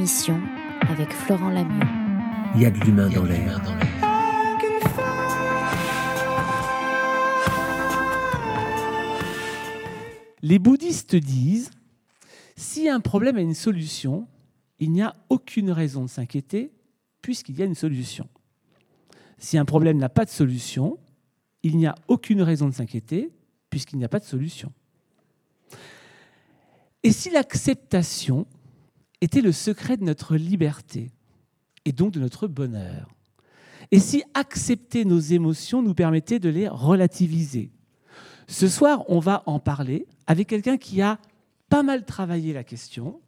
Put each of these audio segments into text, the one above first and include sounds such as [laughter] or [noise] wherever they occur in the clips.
émission avec Florent Lamieux. Il y a de l'humain dans l'air. Les bouddhistes disent, si un problème a une solution, il n'y a aucune raison de s'inquiéter puisqu'il y a une solution. Si un problème n'a pas de solution, il n'y a aucune raison de s'inquiéter puisqu'il n'y a pas de solution. Et si l'acceptation était le secret de notre liberté et donc de notre bonheur. Et si accepter nos émotions nous permettait de les relativiser? Ce soir, on va en parler avec quelqu'un qui a pas mal travaillé la question,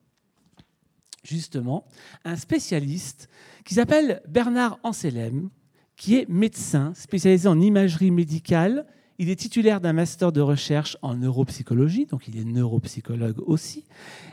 justement, un spécialiste qui s'appelle Bernard Anselem, qui est médecin spécialisé en imagerie médicale. Il est titulaire d'un master de recherche en neuropsychologie, donc il est neuropsychologue aussi,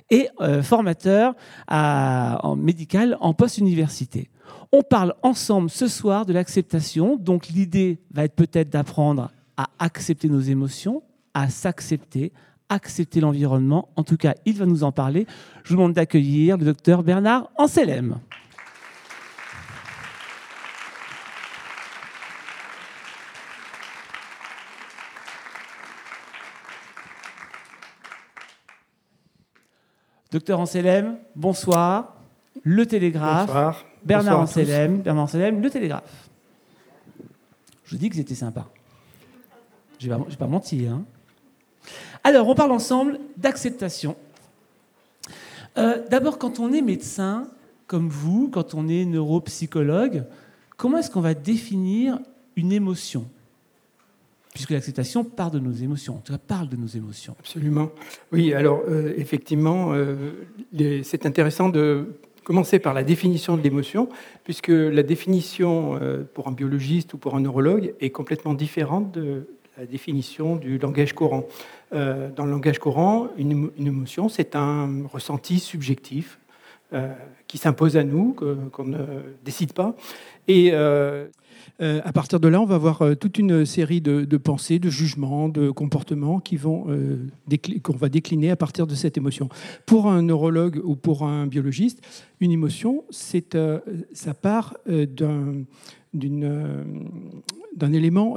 et euh, formateur en médical en post-université. On parle ensemble ce soir de l'acceptation, donc l'idée va être peut-être d'apprendre à accepter nos émotions, à s'accepter, accepter l'environnement. En tout cas, il va nous en parler. Je vous demande d'accueillir le docteur Bernard Anselem. Docteur Anselem, bonsoir. Le Télégraphe. Bonsoir. Bernard Bonsoir Bernard Le Télégraphe. Je vous dis que c'était sympa. Je n'ai pas menti. Hein. Alors, on parle ensemble d'acceptation. Euh, D'abord, quand on est médecin, comme vous, quand on est neuropsychologue, comment est-ce qu'on va définir une émotion? Puisque l'acceptation part de nos émotions, en tout cas parle de nos émotions. Absolument. Oui, alors euh, effectivement, euh, c'est intéressant de commencer par la définition de l'émotion, puisque la définition euh, pour un biologiste ou pour un neurologue est complètement différente de la définition du langage courant. Dans le langage courant, une, émo- une émotion, c'est un ressenti subjectif qui s'impose à nous, qu'on ne décide pas. Et euh, à partir de là, on va avoir euh, toute une série de, pensées, de jugements, de comportements qui vont euh, qu'on va décliner à partir de cette émotion. Pour un neurologue ou pour un biologiste, une émotion, c'est ça part d'un élément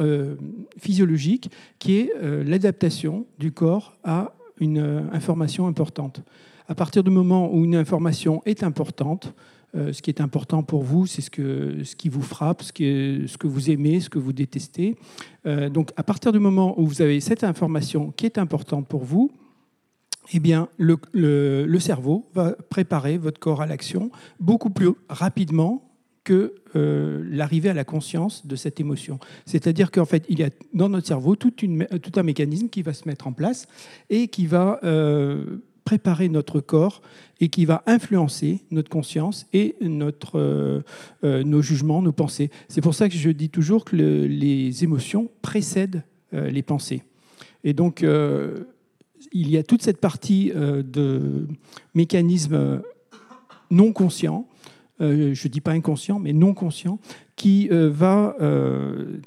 physiologique qui est l'adaptation du corps à une information importante. À partir du moment où une information est importante, euh, ce qui est important pour vous, c'est ce, ce qui vous frappe, ce, que ce que vous aimez, ce que vous détestez. Euh, donc, à partir du moment où vous avez cette information qui est importante pour vous, eh bien, le, le- cerveau va préparer votre corps à l'action beaucoup plus rapidement que euh, l'arrivée à la conscience de cette émotion. C'est-à-dire qu'en fait, il y a dans notre cerveau tout un mécanisme qui va se mettre en place et qui va préparer notre corps et qui va influencer notre conscience et notre, euh, euh, nos jugements, nos pensées. C'est pour ça que je dis toujours que le- les émotions précèdent euh, les pensées. Et donc, il y a toute cette partie de mécanismes non conscients, je ne dis pas inconscient, mais non conscient, qui euh, va euh,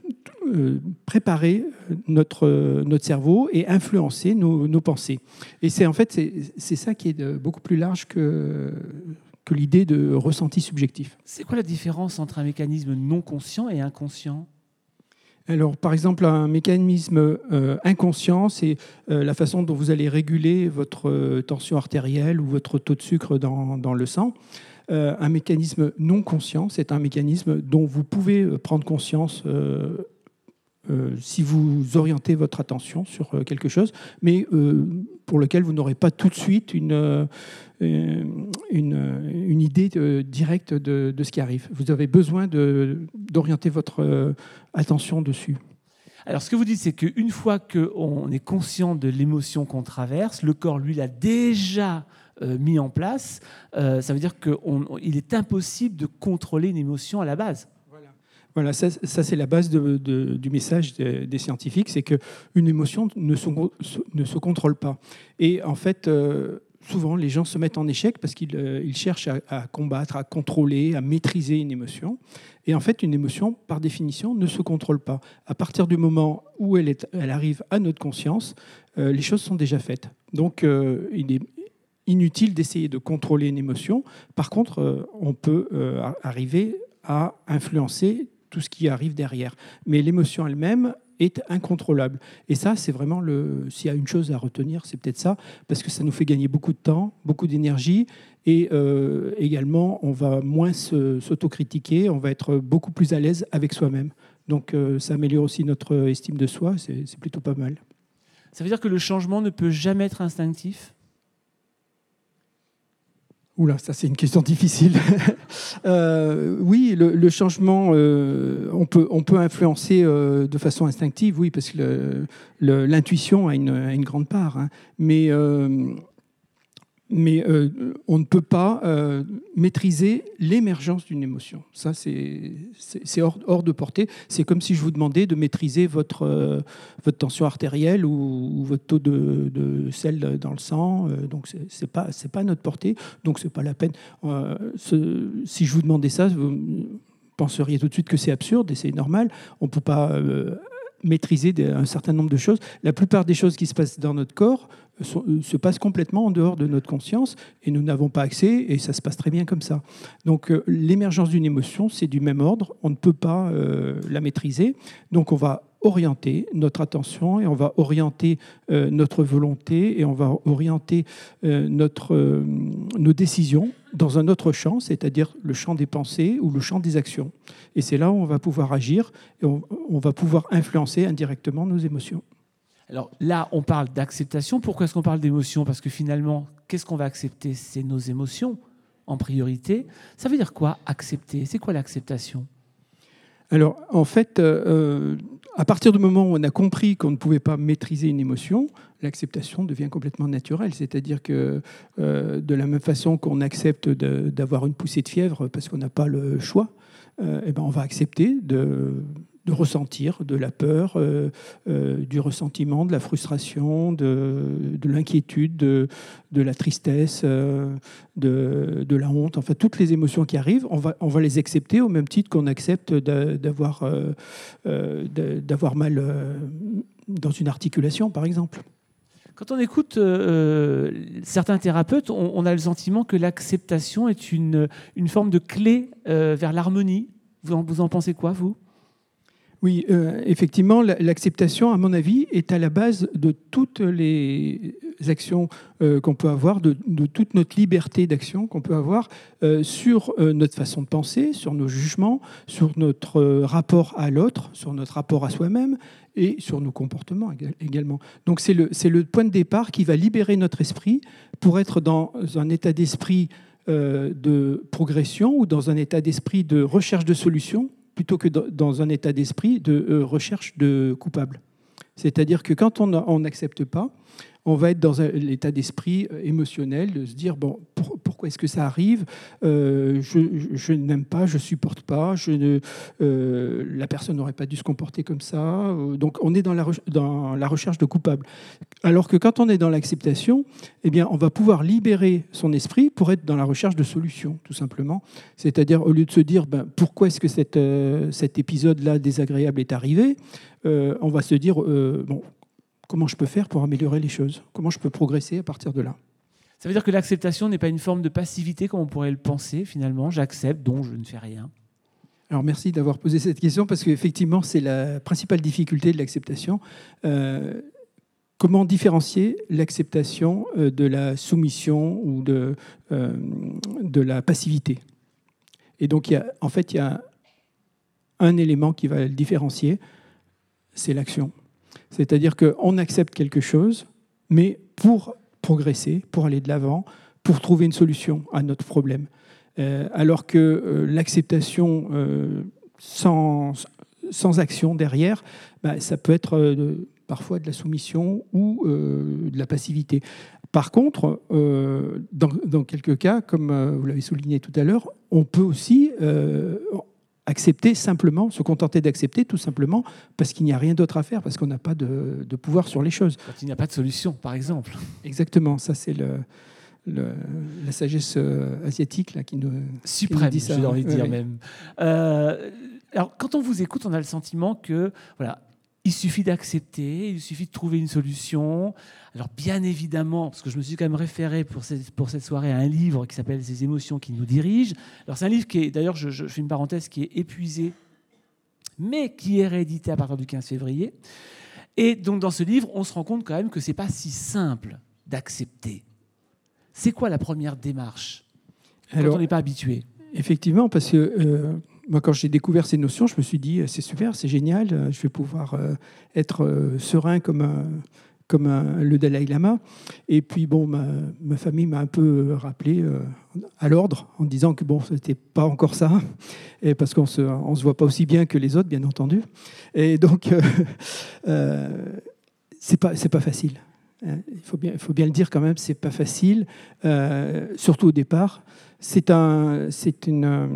euh, préparer notre, notre cerveau et influencer nos, nos pensées. Et c'est en fait c'est ça qui est beaucoup plus large que, que l'idée de ressenti subjectif. C'est quoi la différence entre un mécanisme non conscient et inconscient? Alors, par exemple, un mécanisme euh, inconscient, c'est euh, la façon dont vous allez réguler votre euh, tension artérielle ou votre taux de sucre dans, dans le sang. Euh, un mécanisme non conscient, c'est un mécanisme dont vous pouvez euh, prendre conscience euh, si vous orientez votre attention sur quelque chose, mais pour lequel vous n'aurez pas tout de suite une, une, idée directe de, de ce qui arrive. Vous avez besoin d'orienter votre attention dessus. Alors, ce que vous dites, c'est qu'une fois qu'on est conscient de l'émotion qu'on traverse, le corps, lui, l'a déjà euh, mis en place. Euh, ça veut dire qu'il est impossible de contrôler une émotion à la base. Voilà, ça, ça, c'est la base du message des, scientifiques, c'est qu'une émotion ne se, contrôle pas. Et en fait, euh, souvent, les gens se mettent en échec parce qu'ils ils cherchent à, combattre, à contrôler, à maîtriser une émotion. Et en fait, une émotion, par définition, ne se contrôle pas. À partir du moment où elle, est, elle arrive à notre conscience, les choses sont déjà faites. Donc, il est inutile d'essayer de contrôler une émotion. Par contre, on peut arriver à influencer tout ce qui arrive derrière. Mais l'émotion elle-même est incontrôlable. Et ça, c'est vraiment le. S'il y a une chose à retenir, c'est peut-être ça, parce que ça nous fait gagner beaucoup de temps, beaucoup d'énergie, et euh, également, on va moins s'autocritiquer, on va être beaucoup plus à l'aise avec soi-même. Donc, euh, ça améliore aussi notre estime de soi, c'est plutôt pas mal. Ça veut dire que le changement ne peut jamais être instinctif? Oula, ça c'est une question difficile. [laughs] Euh, oui, le, changement, euh, on, peut, on peut influencer euh, de façon instinctive, oui, parce que l'intuition a, une, grande part. Hein. Mais mais euh, on ne peut pas euh, maîtriser l'émergence d'une émotion. Ça, c'est hors, de portée. C'est comme si je vous demandais de maîtriser votre, euh, votre tension artérielle ou, votre taux de, sel dans le sang. donc, ce n'est pas, pas notre portée. Donc, ce n'est pas la peine. si je vous demandais ça, vous penseriez tout de suite que c'est absurde et c'est normal. On ne peut pas maîtriser un certain nombre de choses. La plupart des choses qui se passent dans notre corps, euh, se passe complètement en dehors de notre conscience et nous n'avons pas accès et ça se passe très bien comme ça. Donc euh, l'émergence d'une émotion, c'est du même ordre, on ne peut pas euh, la maîtriser, donc on va orienter notre attention et on va orienter notre volonté et on va orienter notre, nos décisions dans un autre champ, c'est-à-dire le champ des pensées ou le champ des actions. Et c'est là où on va pouvoir agir et on va pouvoir influencer indirectement nos émotions. Alors là, on parle d'acceptation. Pourquoi est-ce qu'on parle d'émotion? Parce que finalement, qu'est-ce qu'on va accepter? C'est nos émotions en priorité. Ça veut dire quoi accepter? C'est quoi l'acceptation? Alors, en fait, euh, euh, à partir du moment où on a compris qu'on ne pouvait pas maîtriser une émotion, l'acceptation devient complètement naturelle. C'est-à-dire que euh, de la même façon qu'on accepte d'avoir une poussée de fièvre parce qu'on n'a pas le choix, eh ben on va accepter de de ressentir de la peur, euh, euh, du ressentiment, de la frustration, de, l'inquiétude, de, la tristesse, euh, de, la honte, enfin toutes les émotions qui arrivent, on va, on va les accepter au même titre qu'on accepte d'avoir d'avoir mal dans une articulation, par exemple. Quand on écoute certains thérapeutes, on, a le sentiment que l'acceptation est une, une forme de clé vers l'harmonie. Vous vous en pensez quoi, vous? Oui, euh, effectivement, l'acceptation, à mon avis, est à la base de toutes les actions euh, qu'on peut avoir, de, toute notre liberté d'action qu'on peut avoir euh, sur notre façon de penser, sur nos jugements, sur notre rapport à l'autre, sur notre rapport à soi-même et sur nos comportements également. Donc c'est le, le point de départ qui va libérer notre esprit pour être dans un état d'esprit de progression ou dans un état d'esprit de recherche de solutions plutôt que dans un état d'esprit de euh, recherche de coupable. C'est-à-dire que quand on n'accepte pas, on va être dans l'état d'esprit euh, émotionnel de se dire bon pourquoi est-ce que ça arrive euh, je, n'aime pas je supporte pas je ne, euh, la personne n'aurait pas dû se comporter comme ça donc on est dans la, dans la recherche de coupable alors que quand on est dans l'acceptation eh bien on va pouvoir libérer son esprit pour être dans la recherche de solutions tout simplement. C'est-à-dire au lieu de se dire ben, pourquoi est-ce que cette, cet épisode là désagréable est arrivé on va se dire bon comment je peux faire pour améliorer les choses Comment je peux progresser à partir de là Ça veut dire que l'acceptation n'est pas une forme de passivité comme on pourrait le penser finalement. J'accepte, donc je ne fais rien. Alors merci d'avoir posé cette question parce qu'effectivement c'est la principale difficulté de l'acceptation. Euh, comment différencier l'acceptation euh, de la soumission ou de, euh, de la passivité? Et donc il y a, en fait il y a un élément qui va le différencier, c'est l'action. C'est-à-dire qu'on accepte quelque chose, mais pour progresser, pour aller de l'avant, pour trouver une solution à notre problème. Euh, alors que euh, l'acceptation euh, sans, action derrière, bah, ça peut être parfois de la soumission ou de la passivité. Par contre, dans, quelques cas, comme vous l'avez souligné tout à l'heure, on peut aussi accepter simplement, se contenter d'accepter tout simplement parce qu'il n'y a rien d'autre à faire, parce qu'on n'a pas de, pouvoir sur les choses. Quand il n'y a pas de solution, par exemple. Exactement, ça c'est le, la sagesse euh, asiatique là, qui nous... Suprême, j'ai envie de dire même. Euh, alors quand on vous écoute, on a le sentiment que voilà, il suffit d'accepter, il suffit de trouver une solution. Alors bien évidemment, parce que je me suis quand même référé pour cette, pour cette soirée à un livre qui s'appelle Ces émotions qui nous dirigent. Alors c'est un livre qui est, d'ailleurs, je, je, fais une parenthèse, qui est épuisé, mais qui est réédité à partir du 15 février. Et donc dans ce livre, on se rend compte quand même que c'est pas si simple d'accepter. C'est quoi la première démarche quand Alors, on n'est pas habitué? Effectivement, parce que euh, moi, quand j'ai découvert ces notions, je me suis dit, c'est super, c'est génial, euh, je vais pouvoir euh, être euh, serein comme, comme le Dalai Lama. Et puis, bon, ma, famille m'a un peu rappelé euh, à l'ordre en disant que, bon, c'était pas encore ça, parce qu'on on se voit pas aussi bien que les autres, bien entendu. Et donc, euh, [laughs] euh, c'est pas, pas facile. Hein, Il faut bien, il faut bien le dire quand même, c'est pas facile, euh, surtout au départ. C'est un, c'est une, euh,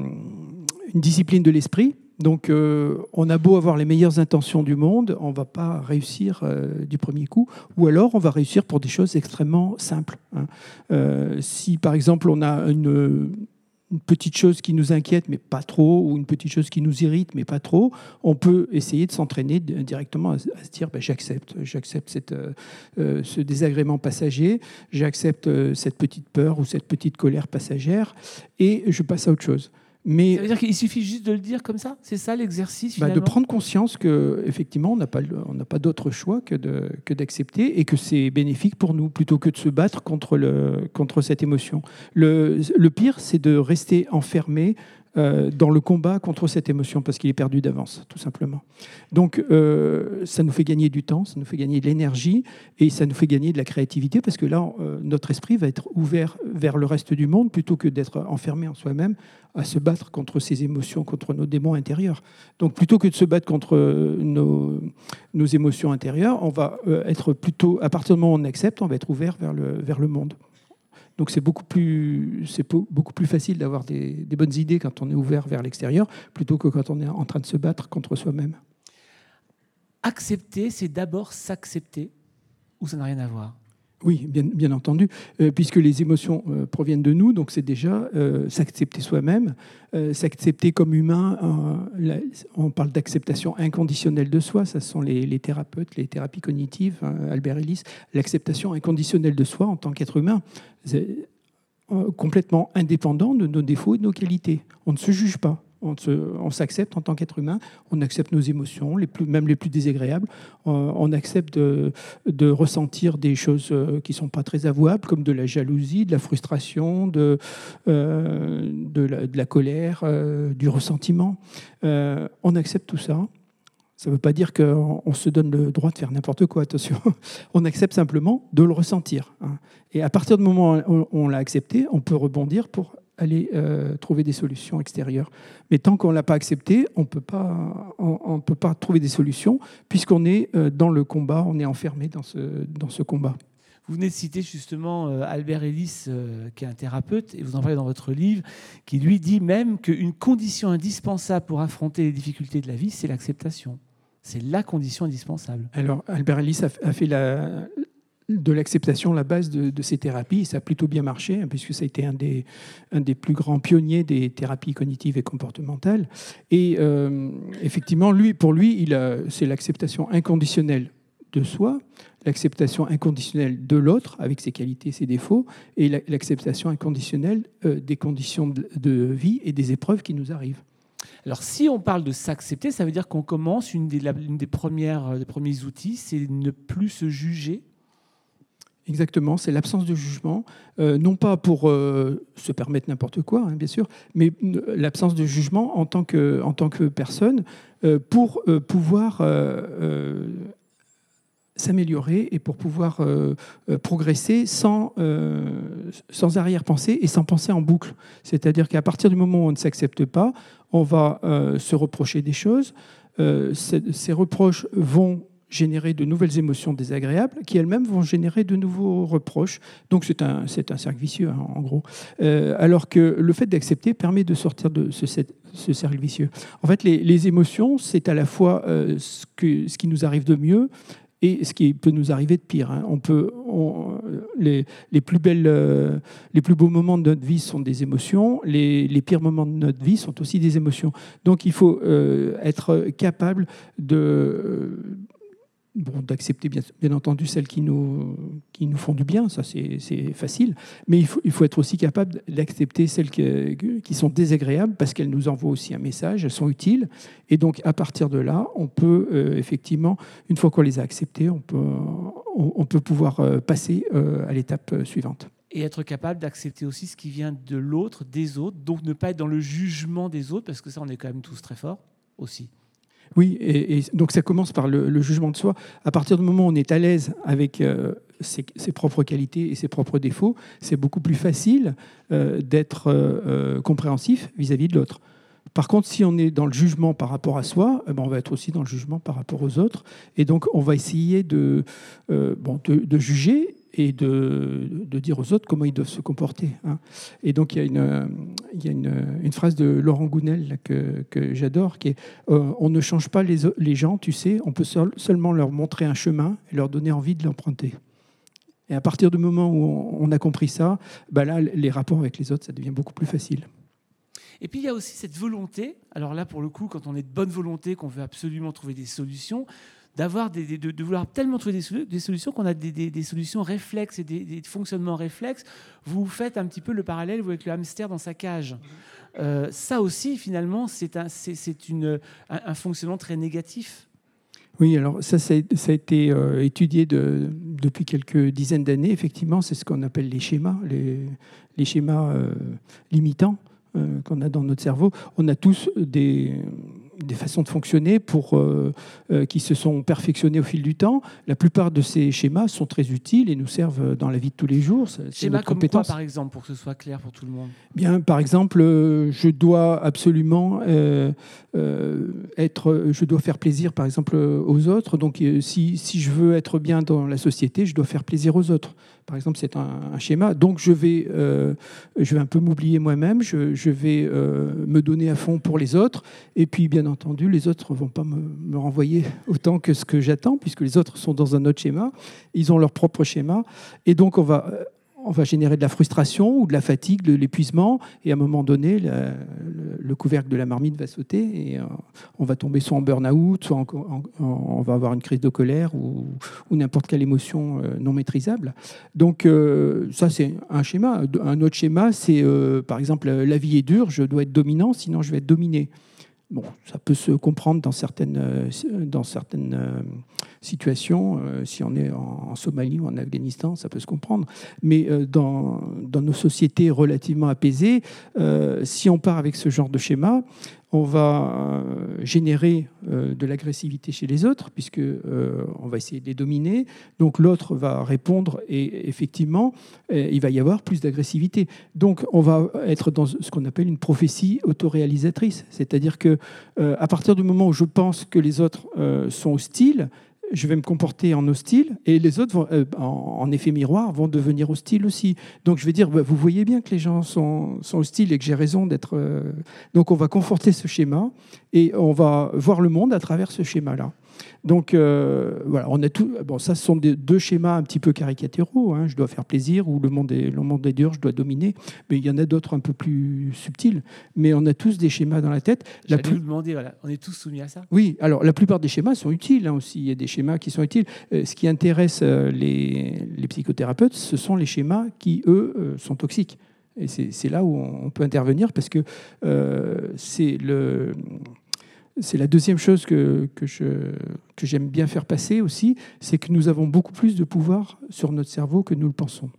une discipline de l'esprit. Donc, euh, on a beau avoir les meilleures intentions du monde, on va pas réussir euh, du premier coup, ou alors on va réussir pour des choses extrêmement simples. hein. Euh, si par exemple on a une, petite chose qui nous inquiète, mais pas trop, ou une petite chose qui nous irrite, mais pas trop, on peut essayer de s'entraîner directement à, se dire ben, j'accepte, j'accepte ce désagrément passager, j'accepte cette petite peur ou cette petite colère passagère, et je passe à autre chose. Mais Ça veut dire qu'il suffit juste de le dire comme ça? C'est ça l'exercice bah, de prendre conscience que effectivement on n'a pas on pas d'autre choix que de que d'accepter et que c'est bénéfique pour nous plutôt que de se battre contre le contre cette émotion. Le, le pire c'est de rester enfermé euh, dans le combat contre cette émotion parce qu'il est perdu d'avance tout simplement. Donc euh, ça nous fait gagner du temps, ça nous fait gagner de l'énergie et ça nous fait gagner de la créativité parce que là euh, notre esprit va être ouvert vers le reste du monde plutôt que d'être enfermé en soi-même à se battre contre ces émotions, contre nos démons intérieurs. Donc plutôt que de se battre contre nos, nos émotions intérieures, on va être plutôt, à partir du moment où on accepte, on va être ouvert vers le, vers le monde. Donc c'est beaucoup plus, facile d'avoir des, des bonnes idées quand on est ouvert vers l'extérieur, plutôt que quand on est en train de se battre contre soi-même. Accepter, c'est d'abord s'accepter, ou ça n'a rien à voir Oui, bien, entendu, euh, puisque les émotions euh, proviennent de nous, donc c'est déjà euh, s'accepter soi-même, s'accepter comme humain. on parle d'acceptation inconditionnelle de soi, ça sont les, thérapeutes, les thérapies cognitives, hein, Albert Ellis, l'acceptation inconditionnelle de soi en tant qu'être humain, complètement indépendant de nos défauts et de nos qualités. On ne se juge pas. On, s'accepte en tant qu'être humain, on accepte nos émotions, les plus, même les plus désagréables, Euh, on accepte de, ressentir des choses euh, qui ne sont pas très avouables, comme de la jalousie, de la frustration, de, euh, la, colère, du ressentiment. On accepte tout ça. Ça ne veut pas dire qu'on on se donne le droit de faire n'importe quoi, attention. [laughs] On accepte simplement de le ressentir. hein. Et à partir du moment où on l'a accepté, on peut rebondir pour aller euh, trouver des solutions extérieures. Mais tant qu'on ne l'a pas accepté, on ne peut pas on- on peut pas trouver des solutions puisqu'on est euh, dans le combat, on est enfermé dans ce, dans ce combat. Vous venez de citer justement euh, Albert Ellis, qui est un thérapeute, et vous en parlez dans votre livre, qui lui dit même qu'une condition indispensable pour affronter les difficultés de la vie, c'est l'acceptation. C'est la condition indispensable. Alors, Albert Ellis a fait la, de l'acceptation la base de, ces thérapies. Ça a plutôt bien marché, hein, puisque ça a été un des, un des plus grands pionniers des thérapies cognitives et comportementales. Et euh, effectivement, lui, pour lui, c'est l'acceptation inconditionnelle de soi, l'acceptation inconditionnelle de l'autre, avec ses qualités ses défauts, et la- l'acceptation inconditionnelle euh, des conditions de, vie et des épreuves qui nous arrivent. Alors, si on parle de s'accepter, ça veut dire qu'on commence, une des, des premières, euh, premiers outils, c'est ne plus se juger. Exactement, c'est l'absence de jugement, euh, non pas pour euh, se permettre n'importe quoi, hein, bien sûr, mais euh, l'absence de jugement en tant que, en tant que personne pour pouvoir s'améliorer et pour pouvoir progresser sans, sans arrière-pensée et sans penser en boucle. C'est-à-dire qu'à partir du moment où on ne s'accepte pas, on va se reprocher des choses. Ces reproches vont générer de nouvelles émotions désagréables qui elles-mêmes vont générer de nouveaux reproches. Donc c'est un, c'est un cercle vicieux, hein, en gros. Euh, alors que le fait d'accepter permet de sortir de ce, cercle vicieux. En fait, les, les émotions, c'est à la fois euh, ce, que, ce qui nous arrive de mieux et ce qui peut nous arriver de pire. hein. On peut, les, les plus belles, euh, les plus beaux moments de notre vie sont des émotions. Les, les pires moments de notre vie sont aussi des émotions. Donc il faut être capable de, d'accepter bien, entendu celles qui nous, qui nous font du bien, ça c'est facile, mais il faut, il faut être aussi capable d'accepter celles qui, qui, sont désagréables parce qu'elles nous envoient aussi un message, elles sont utiles, et donc à partir de là, on peut euh, effectivement, une fois qu'on les a acceptées, on peut, on peut pouvoir euh, passer euh, à l'étape suivante et être capable d'accepter aussi ce qui vient de l'autre, des autres, donc ne pas être dans le jugement des autres, parce que ça, on est quand même tous très forts aussi. Oui, et, donc ça commence par le, jugement de soi. À partir du moment où on est à l'aise avec euh, ses, propres qualités et ses propres défauts, c'est beaucoup plus facile euh, d'être euh, compréhensif vis-à-vis de l'autre. Par contre, si on est dans le jugement par rapport à soi, eh ben, on va être aussi dans le jugement par rapport aux autres. Et donc, on va essayer de, bon, de juger et de, dire aux autres comment ils doivent se comporter. Hein. Et donc, il y a, une, phrase de Laurent Gounel que, j'adore, qui est euh, On ne change pas les, les, gens, tu sais, on peut seulement leur montrer un chemin et leur donner envie de l'emprunter. Et à partir du moment où on, a compris ça, bah là, les rapports avec les autres, ça devient beaucoup plus facile. Et puis il y a aussi cette volonté, alors là pour le coup, quand on est de bonne volonté, qu'on veut absolument trouver des solutions, d'avoir des, de, vouloir tellement trouver des, solutions qu'on a des, solutions réflexes et des, fonctionnements réflexes. Vous faites un petit peu le parallèle avec le hamster dans sa cage. Euh, ça aussi, finalement, c'est un, une, un, fonctionnement très négatif. Oui, alors ça, ça a, été euh, étudié de, depuis quelques dizaines d'années. Effectivement, c'est ce qu'on appelle les schémas, les, les schémas euh, limitants qu'on a dans notre cerveau. On a tous des, des façons de fonctionner pour, euh, euh, qui se sont perfectionnées au fil du temps. La plupart de ces schémas sont très utiles et nous servent dans la vie de tous les jours. Schémas comme quoi, par exemple, pour que ce soit clair pour tout le monde? Bien, par exemple, euh, je dois absolument être, je dois faire plaisir, par exemple, aux autres. Donc, si, si je veux être bien dans la société, je dois faire plaisir aux autres. Par exemple, c'est un, schéma. Donc, je vais, euh, je vais un peu m'oublier moi-même, je, vais euh, me donner à fond pour les autres. Et puis, bien entendu, les autres ne vont pas me, me, renvoyer [laughs] autant que ce que j'attends, puisque les autres sont dans un autre schéma. Ils ont leur propre schéma. Et donc, on va on va générer de la frustration ou de la fatigue, de l'épuisement, et à un moment donné, le, couvercle de la marmite va sauter et euh, on va tomber soit en burn-out, soit on va avoir une crise de colère ou, n'importe quelle émotion euh, non maîtrisable. Donc euh, ça, c'est un schéma. Un autre schéma, c'est par exemple, la vie est dure, je dois être dominant, sinon je vais être dominé. Bon, ça peut se comprendre dans certaines, dans certaines situation. Euh, si on est en, Somalie ou en Afghanistan, ça peut se comprendre. Mais euh, dans, nos sociétés relativement apaisées, euh, si on part avec ce genre de schéma, on va générer de l'agressivité chez les autres, puisque on va essayer de les dominer. Donc l'autre va répondre et effectivement, il va y avoir plus d'agressivité. Donc on va être dans ce qu'on appelle une prophétie autoréalisatrice, c'est-à-dire que à partir du moment où je pense que les autres sont hostiles, je vais me comporter en hostile et les autres, euh, en, effet miroir, vont devenir hostiles aussi. Donc je vais dire, bah, vous voyez bien que les gens sont, sont hostiles et que j'ai raison d'être... Euh, donc on va conforter ce schéma et on va voir le monde à travers ce schéma-là. Donc euh, voilà, on a tout. Bon, ça, ce sont des, deux schémas un petit peu caricaturaux. Hein. Je dois faire plaisir ou le monde, est, le monde est dur, je dois dominer. Mais il y en a d'autres un peu plus subtils. Mais on a tous des schémas dans la tête. La plus... vous demander, voilà, on est tous soumis à ça? Oui, alors la plupart des schémas sont utiles hein, aussi. Il y a des schémas qui sont utiles. Euh, ce qui intéresse euh, les, les, psychothérapeutes, ce sont les schémas qui, eux, sont toxiques. Et c'est là où on peut intervenir parce que c'est le c'est la deuxième chose que, j'aime bien faire passer aussi, c'est que nous avons beaucoup plus de pouvoir sur notre cerveau que nous le pensons.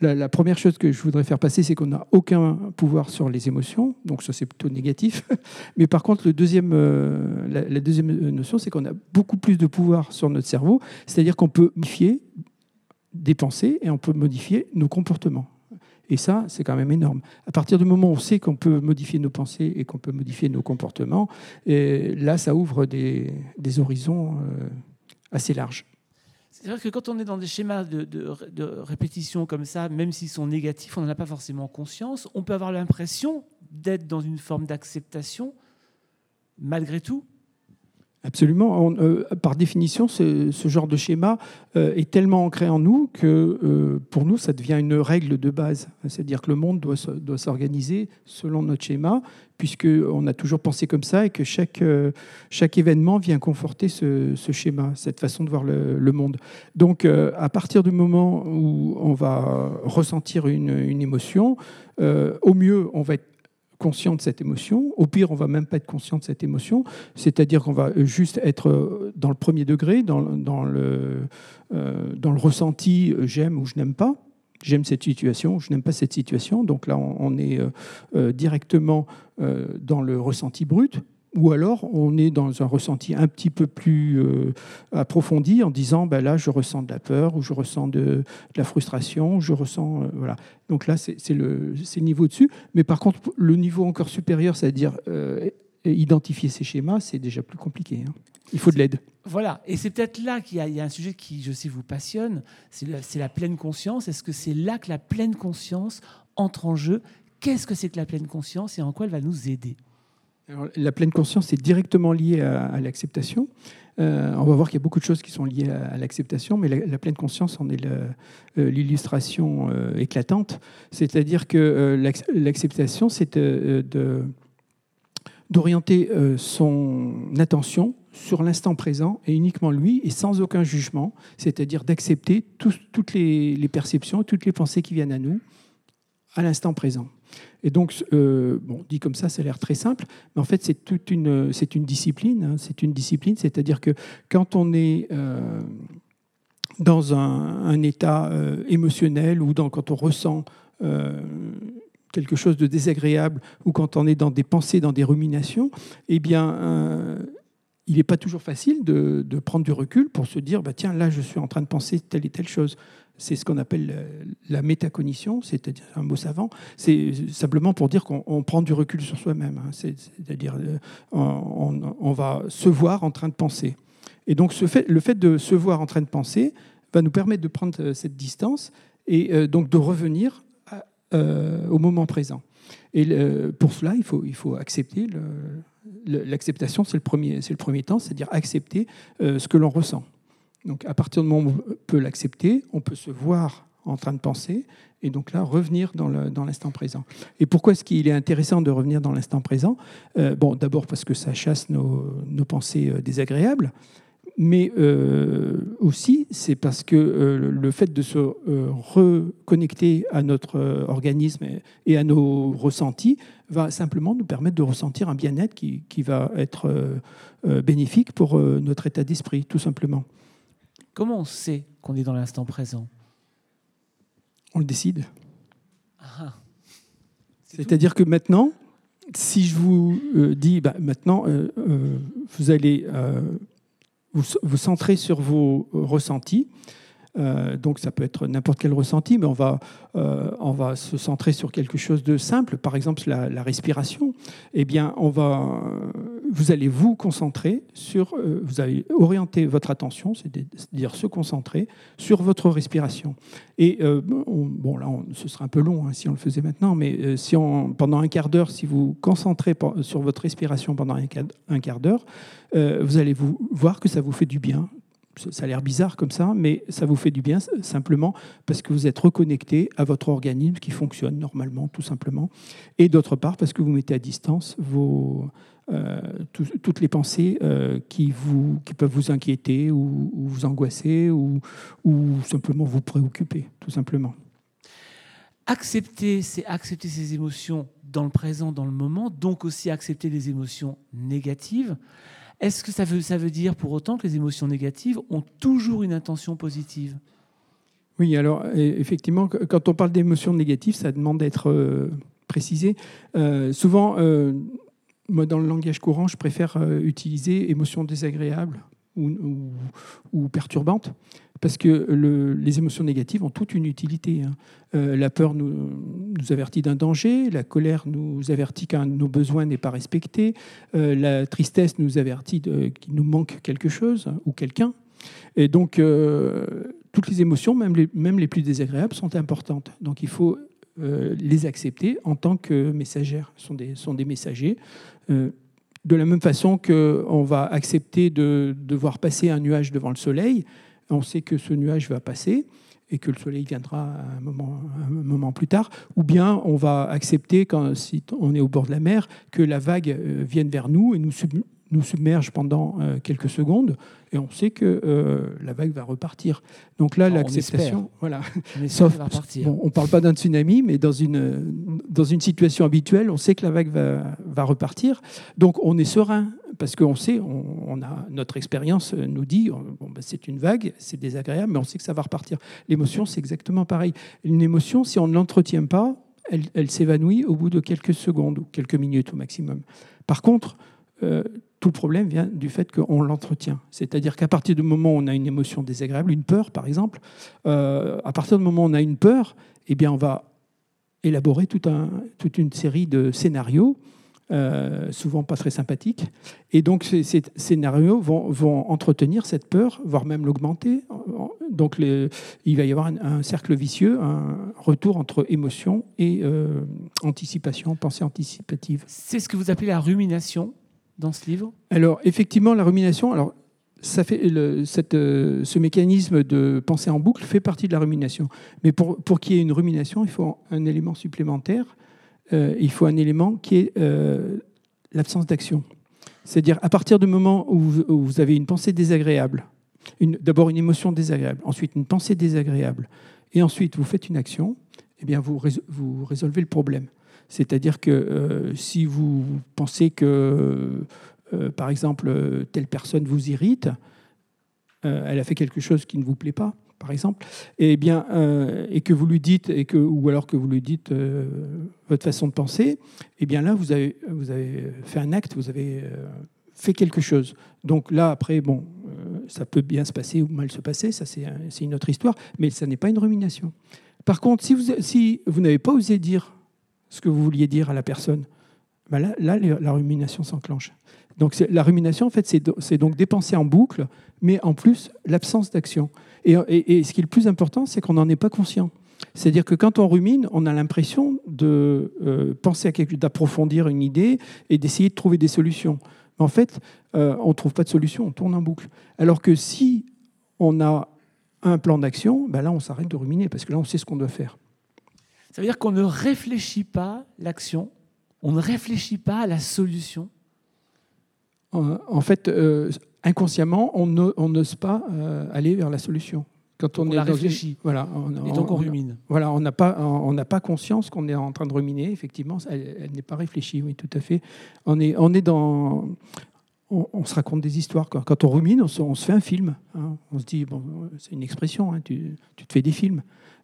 La, première chose que je voudrais faire passer, c'est qu'on n'a aucun pouvoir sur les émotions, donc ça c'est plutôt négatif. [laughs] Mais par contre, le deuxième, euh, la, la, deuxième notion, c'est qu'on a beaucoup plus de pouvoir sur notre cerveau, c'est-à-dire qu'on peut modifier des pensées et on peut modifier nos comportements. Et ça, c'est quand même énorme. À partir du moment où on sait qu'on peut modifier nos pensées et qu'on peut modifier nos comportements, là, ça ouvre des, horizons euh, assez larges. C'est vrai que quand on est dans des schémas de, de répétition comme ça, même s'ils sont négatifs, on n'en a pas forcément conscience. On peut avoir l'impression d'être dans une forme d'acceptation malgré tout. Absolument. Euh, par définition, ce, genre de schéma euh, est tellement ancré en nous que euh, pour nous, ça devient une règle de base. C'est-à-dire que le monde doit, s'organiser selon notre schéma, puisqu'on a toujours pensé comme ça et que chaque, chaque événement vient conforter ce, schéma, cette façon de voir le, monde. Donc, à partir du moment où on va ressentir une, une émotion, au mieux, on va être conscient de cette émotion. Au pire, on va même pas être conscient de cette émotion, c'est-à-dire qu'on va juste être euh, dans le premier degré, dans, dans le, euh, dans le ressenti euh, j'aime ou je n'aime pas. J'aime cette situation, je n'aime pas cette situation. Donc là, on, est directement dans le ressenti brut ou alors on est dans un ressenti un petit peu plus euh, approfondi en disant ben là je ressens de la peur ou je ressens de, la frustration, je ressens euh, voilà. Donc là c'est le, le niveau dessus, mais par contre le niveau encore supérieur, c'est-à-dire euh, identifier ces schémas, c'est déjà plus compliqué. Hein. Il faut de l'aide. Voilà, et c'est peut-être là qu'il y, a un sujet qui, je sais, vous passionne, c'est la, la pleine conscience. Est-ce que c'est là que la pleine conscience entre en jeu? Qu'est-ce que c'est que la pleine conscience et en quoi elle va nous aider? La pleine conscience est directement liée à, l'acceptation. Euh, on va voir qu'il y a beaucoup de choses qui sont liées à, l'acceptation, mais la, pleine conscience en est euh, l'illustration euh, éclatante. C'est-à-dire que l'acceptation, c'est d'orienter son attention sur l'instant présent et uniquement lui et sans aucun jugement, c'est-à-dire d'accepter toutes les perceptions, toutes les pensées qui viennent à nous à l'instant présent. Et donc, euh, bon, dit comme ça, ça a l'air très simple, mais en fait, c'est toute une, c'est une discipline. Hein. c'est une discipline, c'est-à-dire que quand on est euh, dans un, état euh, émotionnel ou quand on ressent quelque chose de désagréable ou quand on est dans des pensées, dans des ruminations, eh bien, il n'est pas toujours facile de, de, prendre du recul pour se dire, bah, tiens, là, je suis en train de penser telle et telle chose. C'est ce qu'on appelle la métacognition, c'est-à-dire un mot savant. C'est simplement pour dire qu'on prend du recul sur soi-même. Hein. C'est-à-dire euh, on, va se voir en train de penser. Et donc le fait de se voir en train de penser va nous permettre de prendre euh, cette distance et euh, donc de revenir au moment présent. Et pour cela, il faut, accepter l'acceptation, c'est le premier, c'est le premier temps, c'est-à-dire accepter ce que l'on ressent. Donc à partir du moment où on peut l'accepter, on peut se voir en train de penser et donc là revenir dans l'instant présent. Et pourquoi est-ce qu'il est intéressant de revenir dans l'instant présent? Euh, Bon, d'abord parce que ça chasse nos, pensées euh, désagréables, mais euh, aussi c'est parce que le fait de se reconnecter à notre organisme et à nos ressentis va simplement nous permettre de ressentir un bien-être qui, qui, va être bénéfique pour notre état d'esprit, tout simplement. Comment on sait qu'on est dans l'instant présent? On le décide. Ah, C'est-à-dire que maintenant, si je vous euh, dis, bah, maintenant, euh, euh, vous allez vous, vous, centrer sur vos ressentis, euh, donc ça peut être n'importe quel ressenti, mais on va, euh, on va se centrer sur quelque chose de simple, par exemple la, respiration. Eh bien, on va, vous allez vous concentrer sur, euh, vous allez orienter votre attention, c'est-à-dire se concentrer sur votre respiration. Et bon, là, ce serait un peu long hein, si on le faisait maintenant, mais si on, pendant un quart d'heure, si vous concentrez sur votre respiration pendant un quart d'heure, vous allez vous voir que ça vous fait du bien ça a l'air bizarre comme ça, mais ça vous fait du bien simplement parce que vous êtes reconnecté à votre organisme qui fonctionne normalement, tout simplement. Et d'autre part, parce que vous mettez à distance euh, toutes les pensées euh, qui, vous, qui peuvent vous inquiéter ou, vous angoisser ou, ou, simplement vous préoccuper, tout simplement. Accepter, c'est accepter ses émotions dans le présent, dans le moment, donc aussi accepter les émotions négatives. Est-ce que ça veut, dire pour autant que les émotions négatives ont toujours une intention positive? Oui, alors effectivement, quand on parle d'émotions négatives, ça demande d'être euh, précisé. Euh, souvent, euh, moi, dans le langage courant, je préfère utiliser émotions désagréables ou, perturbantes, parce que les émotions négatives ont toute une utilité. Hein. Euh, la peur nous, avertit d'un danger, la colère nous avertit qu'un de nos besoins n'est pas respecté, euh, la tristesse nous avertit qu'il nous manque quelque chose hein, ou quelqu'un. Et donc, euh, toutes les émotions, même les, plus désagréables, sont importantes. Donc, il faut les accepter en tant que messagères. Sont des, sont des messagers De la même façon qu'on va accepter de, de voir passer un nuage devant le soleil, on sait que ce nuage va passer et que le soleil viendra un moment, un moment plus tard, ou bien on va accepter, quand, si on est au bord de la mer, que la vague euh, vienne vers nous et nous, nous submerge pendant euh, quelques secondes et on sait que euh, la vague va repartir. Donc là, l'acceptation, voilà. On Sauf, on ne parle pas d'un tsunami, mais dans une, dans une situation habituelle, on sait que la vague va, va repartir. Donc on est serein parce qu'on sait, on, a notre expérience nous dit, bon, ben, c'est une vague, c'est désagréable, mais on sait que ça va repartir. L'émotion, c'est exactement pareil. Une émotion, si on ne l'entretient pas, elle, s'évanouit au bout de quelques secondes ou quelques minutes au maximum. Par contre, euh, tout le problème vient du fait qu'on l'entretient. C'est-à-dire qu'à partir du moment où on a une émotion désagréable, une peur par exemple, euh, à partir du moment où on a une peur, eh bien on va élaborer toute une série de scénarios, euh, souvent pas très sympathiques. Et donc ces, scénarios vont, vont, entretenir cette peur, voire même l'augmenter. Donc il va y avoir un, cercle vicieux, un retour entre émotion et euh, anticipation, pensée anticipative. C'est ce que vous appelez la rumination dans ce livre? Alors, effectivement, la rumination, alors, ça fait cette, euh, ce mécanisme de pensée en boucle fait partie de la rumination. Mais pour, pour qu'il y ait une rumination, il faut un élément supplémentaire. Euh, il faut un élément qui est euh, l'absence d'action. C'est-à-dire, à partir du moment où vous, avez une pensée désagréable, d'abord une émotion désagréable, ensuite une pensée désagréable, et ensuite vous faites une action, eh bien vous, résolvez le problème. C'est-à-dire que euh, si vous pensez que, par exemple, telle personne vous irrite, elle a fait quelque chose qui ne vous plaît pas, par exemple, et, eh bien, et que vous lui dites, et que, ou alors que vous lui dites votre façon de penser, et eh bien là, vous avez, vous avez fait un acte, vous avez fait quelque chose. Donc là, après, bon, ça peut bien se passer ou mal se passer, ça c'est une autre histoire, mais ça n'est pas une rumination. Par contre, si vous, si vous n'avez pas osé dire ce que vous vouliez dire à la personne, ben là, là, la rumination s'enclenche. Donc la rumination, en fait, c'est donc dépenser en boucle, mais en plus l'absence d'action. Et, ce qui est le plus important, c'est qu'on n'en est pas conscient. C'est-à-dire que quand on rumine, on a l'impression de euh, penser à quelque d'approfondir une idée et d'essayer de trouver des solutions. Mais en fait, euh, on ne trouve pas de solution, on tourne en boucle. Alors que si on a un plan d'action, ben là, on s'arrête de ruminer parce que là, on sait ce qu'on doit faire. Ça veut dire qu'on ne réfléchit pas l'action, on ne réfléchit pas à la solution? En fait, euh, inconsciemment, on n'ose pas euh, aller vers la solution. Quand on, est réfléchi. Voilà, et donc on, rumine. Voilà, on n'a pas, on n'a pas conscience qu'on est en train de ruminer. Effectivement, elle, n'est pas réfléchie. Oui, tout à fait. On est, on est dans, on, se raconte des histoires. Quand on rumine, on se, fait un film. Hein. On se dit, bon, c'est une expression. Hein, tu, tu, te fais des films.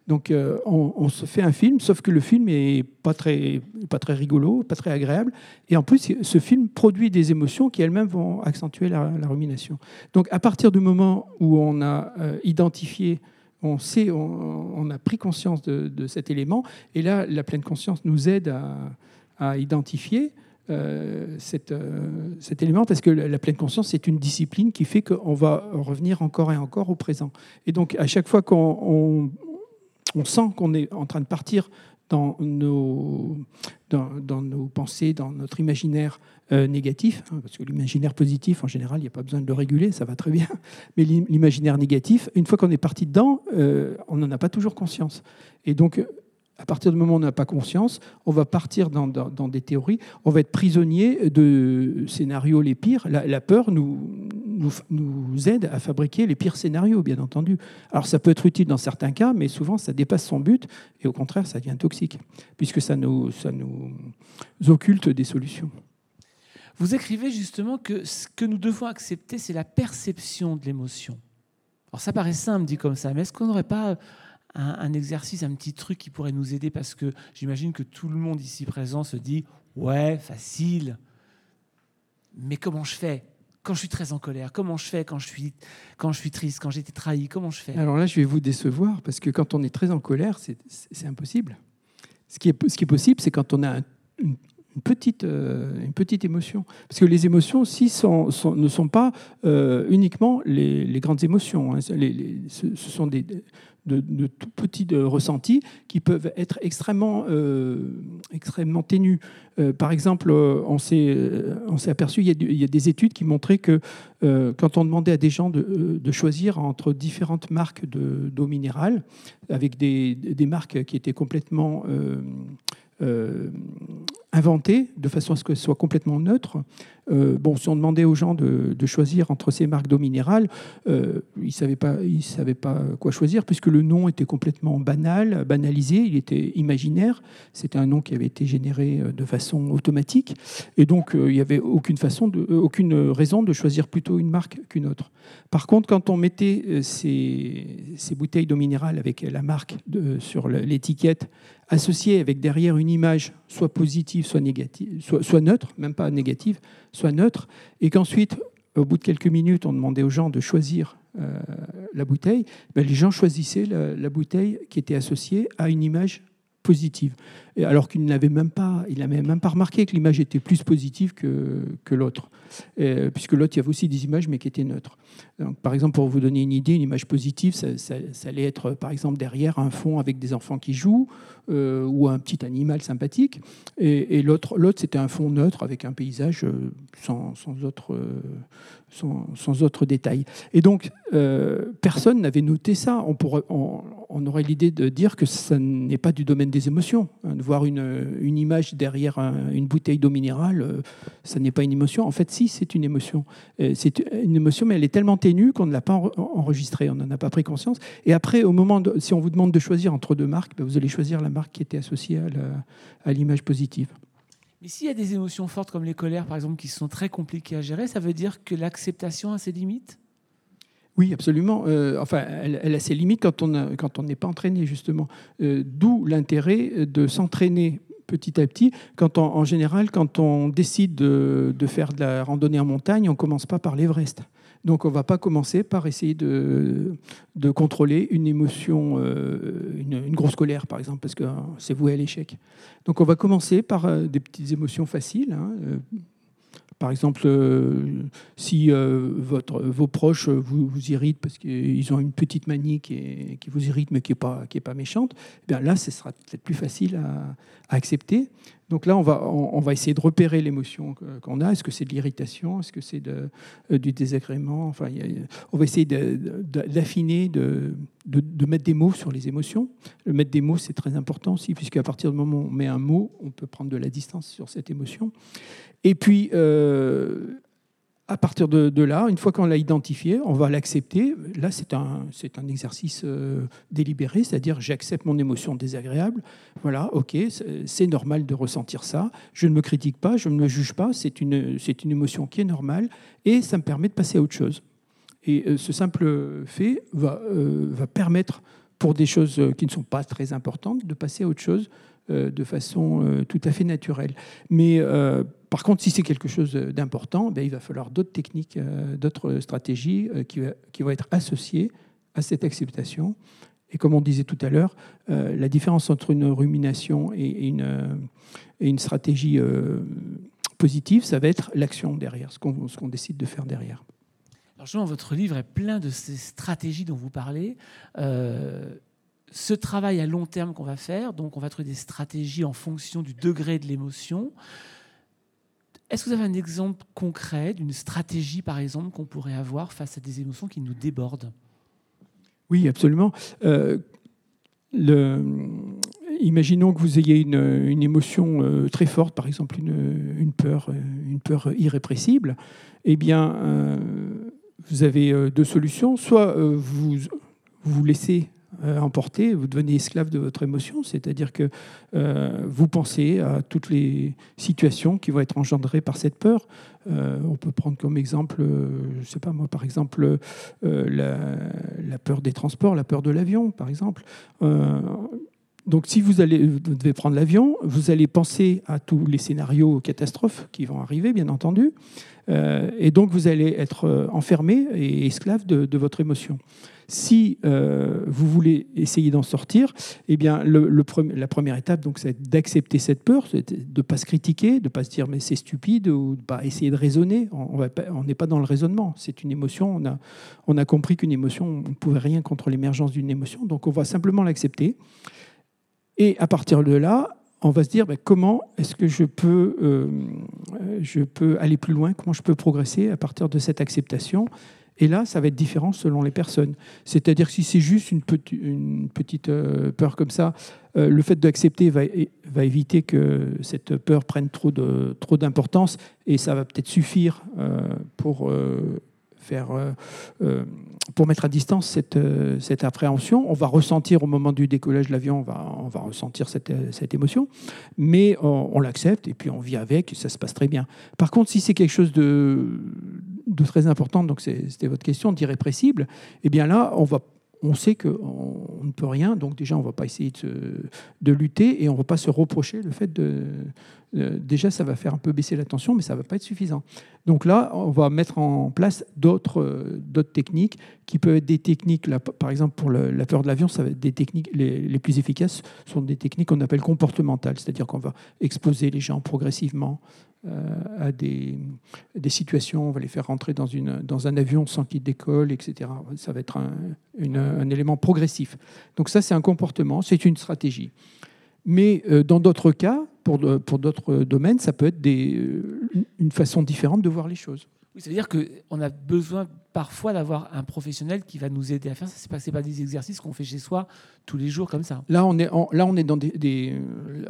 Donc euh, on, se fait un film, sauf que le film est pas très, pas très rigolo, pas très agréable. Et en plus, ce film produit des émotions qui elles-mêmes vont accentuer la, rumination. Donc à partir du moment où on a euh, identifié, on sait, on, a pris conscience de, cet élément, et là, la pleine conscience nous aide à, identifier. Euh, cet élément parce que la pleine conscience, c'est une discipline qui fait qu'on va revenir encore et encore au présent. Et donc, à chaque fois qu'on on sent qu'on est en train de partir dans nos, pensées, dans notre imaginaire euh, négatif, hein, parce que l'imaginaire positif, en général, il n'y a pas besoin de le réguler, ça va très bien, [laughs] mais l'imaginaire négatif, une fois qu'on est parti dedans, euh, on n'en a pas toujours conscience. Et donc, à partir du moment où on n'a pas conscience, on va partir dans, des théories, on va être prisonnier de scénarios les pires. La, peur nous, nous, aide à fabriquer les pires scénarios, bien entendu. Alors ça peut être utile dans certains cas, mais souvent ça dépasse son but et au contraire ça devient toxique, puisque ça nous, ça nous occulte des solutions. Vous écrivez justement que ce que nous devons accepter, c'est la perception de l'émotion. Alors ça paraît simple dit comme ça, mais est-ce qu'on n'aurait pas un, exercice, un petit truc qui pourrait nous aider Parce que j'imagine que tout le monde ici présent se dit Ouais, facile. Mais comment je fais quand je suis très en colère? Comment je fais quand je suis, quand je suis triste Quand j'ai été trahi? Comment je fais? Alors là, je vais vous décevoir parce que quand on est très en colère, c'est impossible. Ce qui est, ce qui est possible, c'est quand on a une, petite, euh, une petite émotion. Parce que les émotions aussi sont, ne sont pas euh, uniquement les, grandes émotions. Hein. ce, sont des, de, tout petits ressentis qui peuvent être extrêmement euh, extrêmement ténue. par exemple, on s'est aperçu, il y, a, il y, a, des études qui montraient que quand on demandait à des gens de, de choisir entre différentes marques d'eau minérale, avec des, des, marques qui étaient complètement euh, inventées de façon à ce qu'elles soient complètement neutres. Euh, bon, si on demandait aux gens de, choisir entre ces marques d'eau minérale, euh, ils ne savaient, pas, savaient pas quoi choisir, puisque le nom était complètement banal, banalisé, il était imaginaire. C'était un nom qui avait été généré de façon automatique. Et donc, il n'y avait aucune, façon aucune raison de choisir plutôt une marque qu'une autre. Par contre, quand on mettait ces, bouteilles d'eau minérale avec la marque sur l'étiquette associée avec derrière une image soit positive, soit, neutre, même pas négative, soit neutre, et qu'ensuite, au bout de quelques minutes, on demandait aux gens de choisir euh, la bouteille, ben, les gens choisissaient la, bouteille qui était associée à une image positive. Alors qu'il n'avait même pas, même pas remarqué que l'image était plus positive que, que l'autre, puisque l'autre, il y avait aussi des images, mais qui étaient neutres. Donc, par exemple, pour vous donner une idée, une image positive, ça, allait être, par exemple, derrière un fond avec des enfants qui jouent, euh, ou un petit animal sympathique, et, l'autre, l'autre, c'était un fond neutre avec un paysage euh, sans, sans autre, euh, sans, sans, autre détail. Et donc, personne n'avait noté ça. On, aurait l'idée de dire que ça n'est pas du domaine des émotions, hein, voir une, image derrière une bouteille d'eau minérale, ça n'est pas une émotion. En fait, si, c'est une émotion. C'est une émotion, mais elle est tellement ténue qu'on ne l'a pas enregistrée, on n'en a pas pris conscience. Et après, au moment de, si on vous demande de choisir entre deux marques, ben, vous allez choisir la marque qui était associée à l'image positive. Mais s'il y a des émotions fortes comme les colères, par exemple, qui sont très compliquées à gérer, ça veut dire que l'acceptation a ses limites? Oui, absolument. Euh, enfin, elle, a ses limites quand on quand on n'est pas entraîné justement. Euh, d'où l'intérêt de s'entraîner petit à petit. Quand en général, quand on décide de, faire de la randonnée en montagne, on commence pas par l'Everest. Donc on ne va pas commencer par essayer de, contrôler une émotion, euh, une, grosse colère par exemple, parce que c'est voué à l'échec. Donc on va commencer par des petites émotions faciles, hein, par exemple, euh, si euh, vos proches vous, irritent parce qu'ils ont une petite manie qui, vous irrite mais qui n'est pas méchante, eh bien là, ce sera peut-être plus facile à, accepter. Donc là, on va, on, va essayer de repérer l'émotion qu'on a. Est-ce que c'est de l'irritation? Est-ce que c'est euh, du désagrément? On va essayer d'affiner, de, mettre des mots sur les émotions. Le mettre des mots, c'est très important aussi, puisqu'à partir du moment où on met un mot, on peut prendre de la distance sur cette émotion. Et puis, euh, à partir de, là, une fois qu'on l'a identifié, on va l'accepter. Là, c'est un, c'est un exercice euh, délibéré, c'est-à-dire j'accepte mon émotion désagréable. Voilà, ok, c'est normal de ressentir ça. Je ne me critique pas, je ne me juge pas. C'est une, c'est une émotion qui est normale et ça me permet de passer à autre chose. Et euh, ce simple fait va, va permettre, pour des choses qui ne sont pas très importantes, de passer à autre chose de façon tout à fait naturelle. Mais par contre, si c'est quelque chose d'important, ben, il va falloir d'autres techniques, euh, d'autres stratégies euh, qui, vont être associées à cette acceptation. Et comme on disait tout à l'heure, euh, la différence entre une rumination et une, et une stratégie positive, ça va être l'action derrière, ce qu'on qu'on décide de faire derrière. Alors justement, votre livre est plein de ces stratégies dont vous parlez. Ce travail à long terme qu'on va faire, donc on va trouver des stratégies en fonction du degré de l'émotion. Est-ce que vous avez un exemple concret d'une stratégie, par exemple, qu'on pourrait avoir face à des émotions qui nous débordent? Oui, absolument. Euh, imaginons que vous ayez une, émotion euh, très forte, par exemple une, peur, euh, une peur irrépressible. Eh bien, vous avez deux solutions. Soit vous vous laissez emporté, vous devenez esclave de votre émotion, c'est-à-dire que euh, vous pensez à toutes les situations qui vont être engendrées par cette peur. Euh, on peut prendre comme exemple, je ne sais pas moi, par exemple, la, peur des transports, la peur de l'avion, par exemple. Donc si vous, devez prendre l'avion, vous allez penser à tous les scénarios catastrophes qui vont arriver, bien entendu, et donc vous allez être enfermé et esclave de votre émotion. Si euh, vous voulez essayer d'en sortir, eh bien, la première étape, donc, c'est d'accepter cette peur, de ne pas se critiquer, de ne pas se dire mais c'est stupide ou de pas essayer de raisonner. On n'est pas dans le raisonnement. C'est une émotion. On a compris qu'une émotion, on ne pouvait rien contre l'émergence d'une émotion, donc on va simplement l'accepter. Et à partir de là, on va se dire ben, comment est-ce que je peux, euh, je peux aller plus loin, comment je peux progresser à partir de cette acceptation? Et là, ça va être différent selon les personnes. C'est-à-dire que si c'est juste une, petite euh, peur comme ça, euh, le fait d'accepter va, va, éviter que cette peur prenne trop d'importance trop et ça va peut-être suffire pour euh, euh, pour mettre à distance cette, euh, cette, appréhension. On va ressentir au moment du décollage de l'avion, on va, on va ressentir cette, cette émotion, mais on, l'accepte et puis on vit avec et ça se passe très bien. Par contre, si c'est quelque chose de, de très important, donc c'était votre question, d'irrépressible, eh bien là, on va on sait qu'on ne peut rien, donc déjà on ne va pas essayer de, lutter et on ne va pas se reprocher le fait de, déjà, ça va faire un peu baisser la tension, mais ça ne va pas être suffisant. Donc là, on va mettre en place d'autres euh, techniques qui peuvent être des techniques, par exemple pour la peur de l'avion, des techniques les, plus efficaces sont des techniques qu'on appelle comportementales, c'est-à-dire qu'on va exposer les gens progressivement à des, des, situations, on va les faire rentrer dans, une, dans un avion sans qu'ils décollent, etc. Ça va être un, élément progressif. Donc ça, c'est un comportement, c'est une stratégie. Mais euh, dans d'autres cas, pour, pour d'autres domaines, ça peut être des, euh, une façon différente de voir les choses. Oui, c'est-à-dire qu'on a besoin parfois d'avoir un professionnel qui va nous aider à faire ça. Ce n'est pas, pas, des exercices qu'on fait chez soi tous les jours comme ça. Là, on est, là, on est dans des,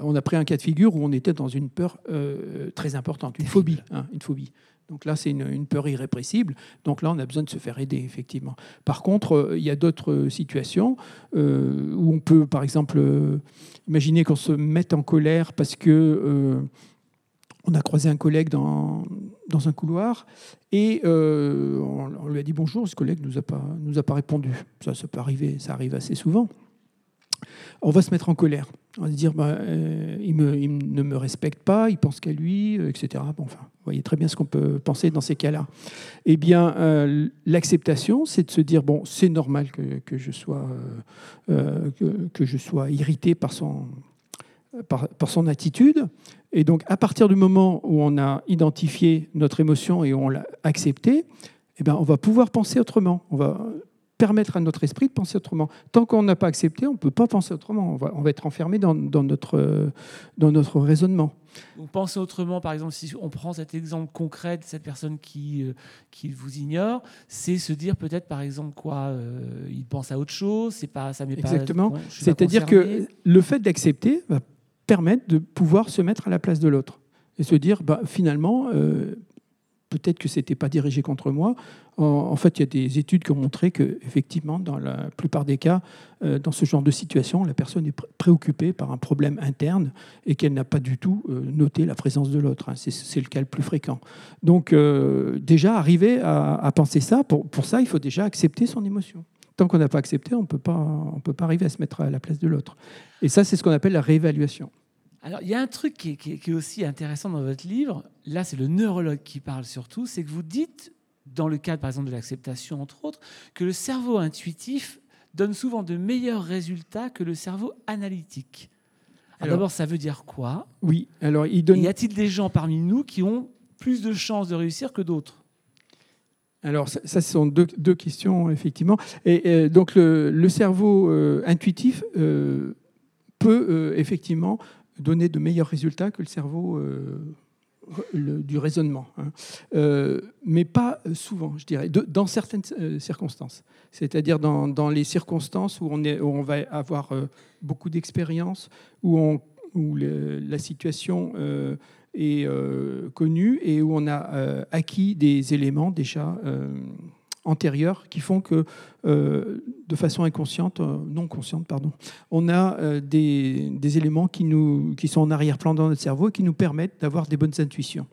On a pris un cas de figure où on était dans une peur euh, très importante, une phobie. Hein, une phobie. Donc là, c'est une, peur irrépressible. Donc là, on a besoin de se faire aider, effectivement. Par contre, euh, il y a d'autres situations euh, où on peut, par exemple, euh, imaginer qu'on se mette en colère parce que on a croisé un collègue dans, dans un couloir et on, lui a dit bonjour. Ce collègue nous a pas nous a pas répondu. Ça, ça peut arriver, ça arrive assez souvent on va se mettre en colère. On va se dire, bah, euh, il, ne me respecte pas, il pense qu'à lui, euh, etc. Enfin, vous voyez très bien ce qu'on peut penser dans ces cas-là. Eh bien, euh, l'acceptation, c'est de se dire, bon, c'est normal que, je sois, que, je sois irrité par son, par, son attitude. Et donc, à partir du moment où on a identifié notre émotion et on l'a acceptée, eh bien, on va pouvoir penser autrement. On va permettre à notre esprit de penser autrement. Tant qu'on n'a pas accepté, on ne peut pas penser autrement. On va, on va être enfermé dans, dans, notre, dans notre raisonnement. penser autrement, par exemple, si on prend cet exemple concret de cette personne qui, euh, qui vous ignore, c'est se dire peut-être, par exemple, quoi, euh, il pense à autre chose, c'est pas, ça m'est pas. Exactement. C'est-à-dire que le fait d'accepter va permettre de pouvoir se mettre à la place de l'autre et se dire, bah, finalement, euh, peut-être que ce n'était pas dirigé contre moi. En, fait, il y a des études qui ont montré que, effectivement, dans la plupart des cas, euh, dans ce genre de situation, la personne est préoccupée par un problème interne et qu'elle n'a pas du tout euh, noté la présence de l'autre. Hein. C'est le cas le plus fréquent. Donc, déjà, arriver à, penser ça, pour, ça, il faut déjà accepter son émotion. Tant qu'on n'a pas accepté, on ne peut pas arriver à se mettre à la place de l'autre. Et ça, c'est ce qu'on appelle la réévaluation. Alors, il y a un truc qui est, aussi intéressant dans votre livre, là c'est le neurologue qui parle surtout, c'est que vous dites, dans le cadre par exemple de l'acceptation entre autres, que le cerveau intuitif donne souvent de meilleurs résultats que le cerveau analytique. D'abord, ça veut dire quoi? Oui, alors il donne... Y a-t-il des gens parmi nous qui ont plus de chances de réussir que d'autres? Alors, ça, ce sont deux, questions, effectivement. Et, donc, le, cerveau euh, intuitif euh, peut euh, effectivement donner de meilleurs résultats que le cerveau du raisonnement. Hein. Mais pas souvent, je dirais, dans certaines circonstances. C'est-à-dire dans, les circonstances où on, va avoir beaucoup d'expérience, où la situation est connue et où on a acquis des éléments déjà antérieures qui font que, euh, de façon inconsciente, euh, non consciente, pardon, on a euh, des, des, éléments qui, nous, qui sont en arrière-plan dans notre cerveau et qui nous permettent d'avoir des bonnes intuitions.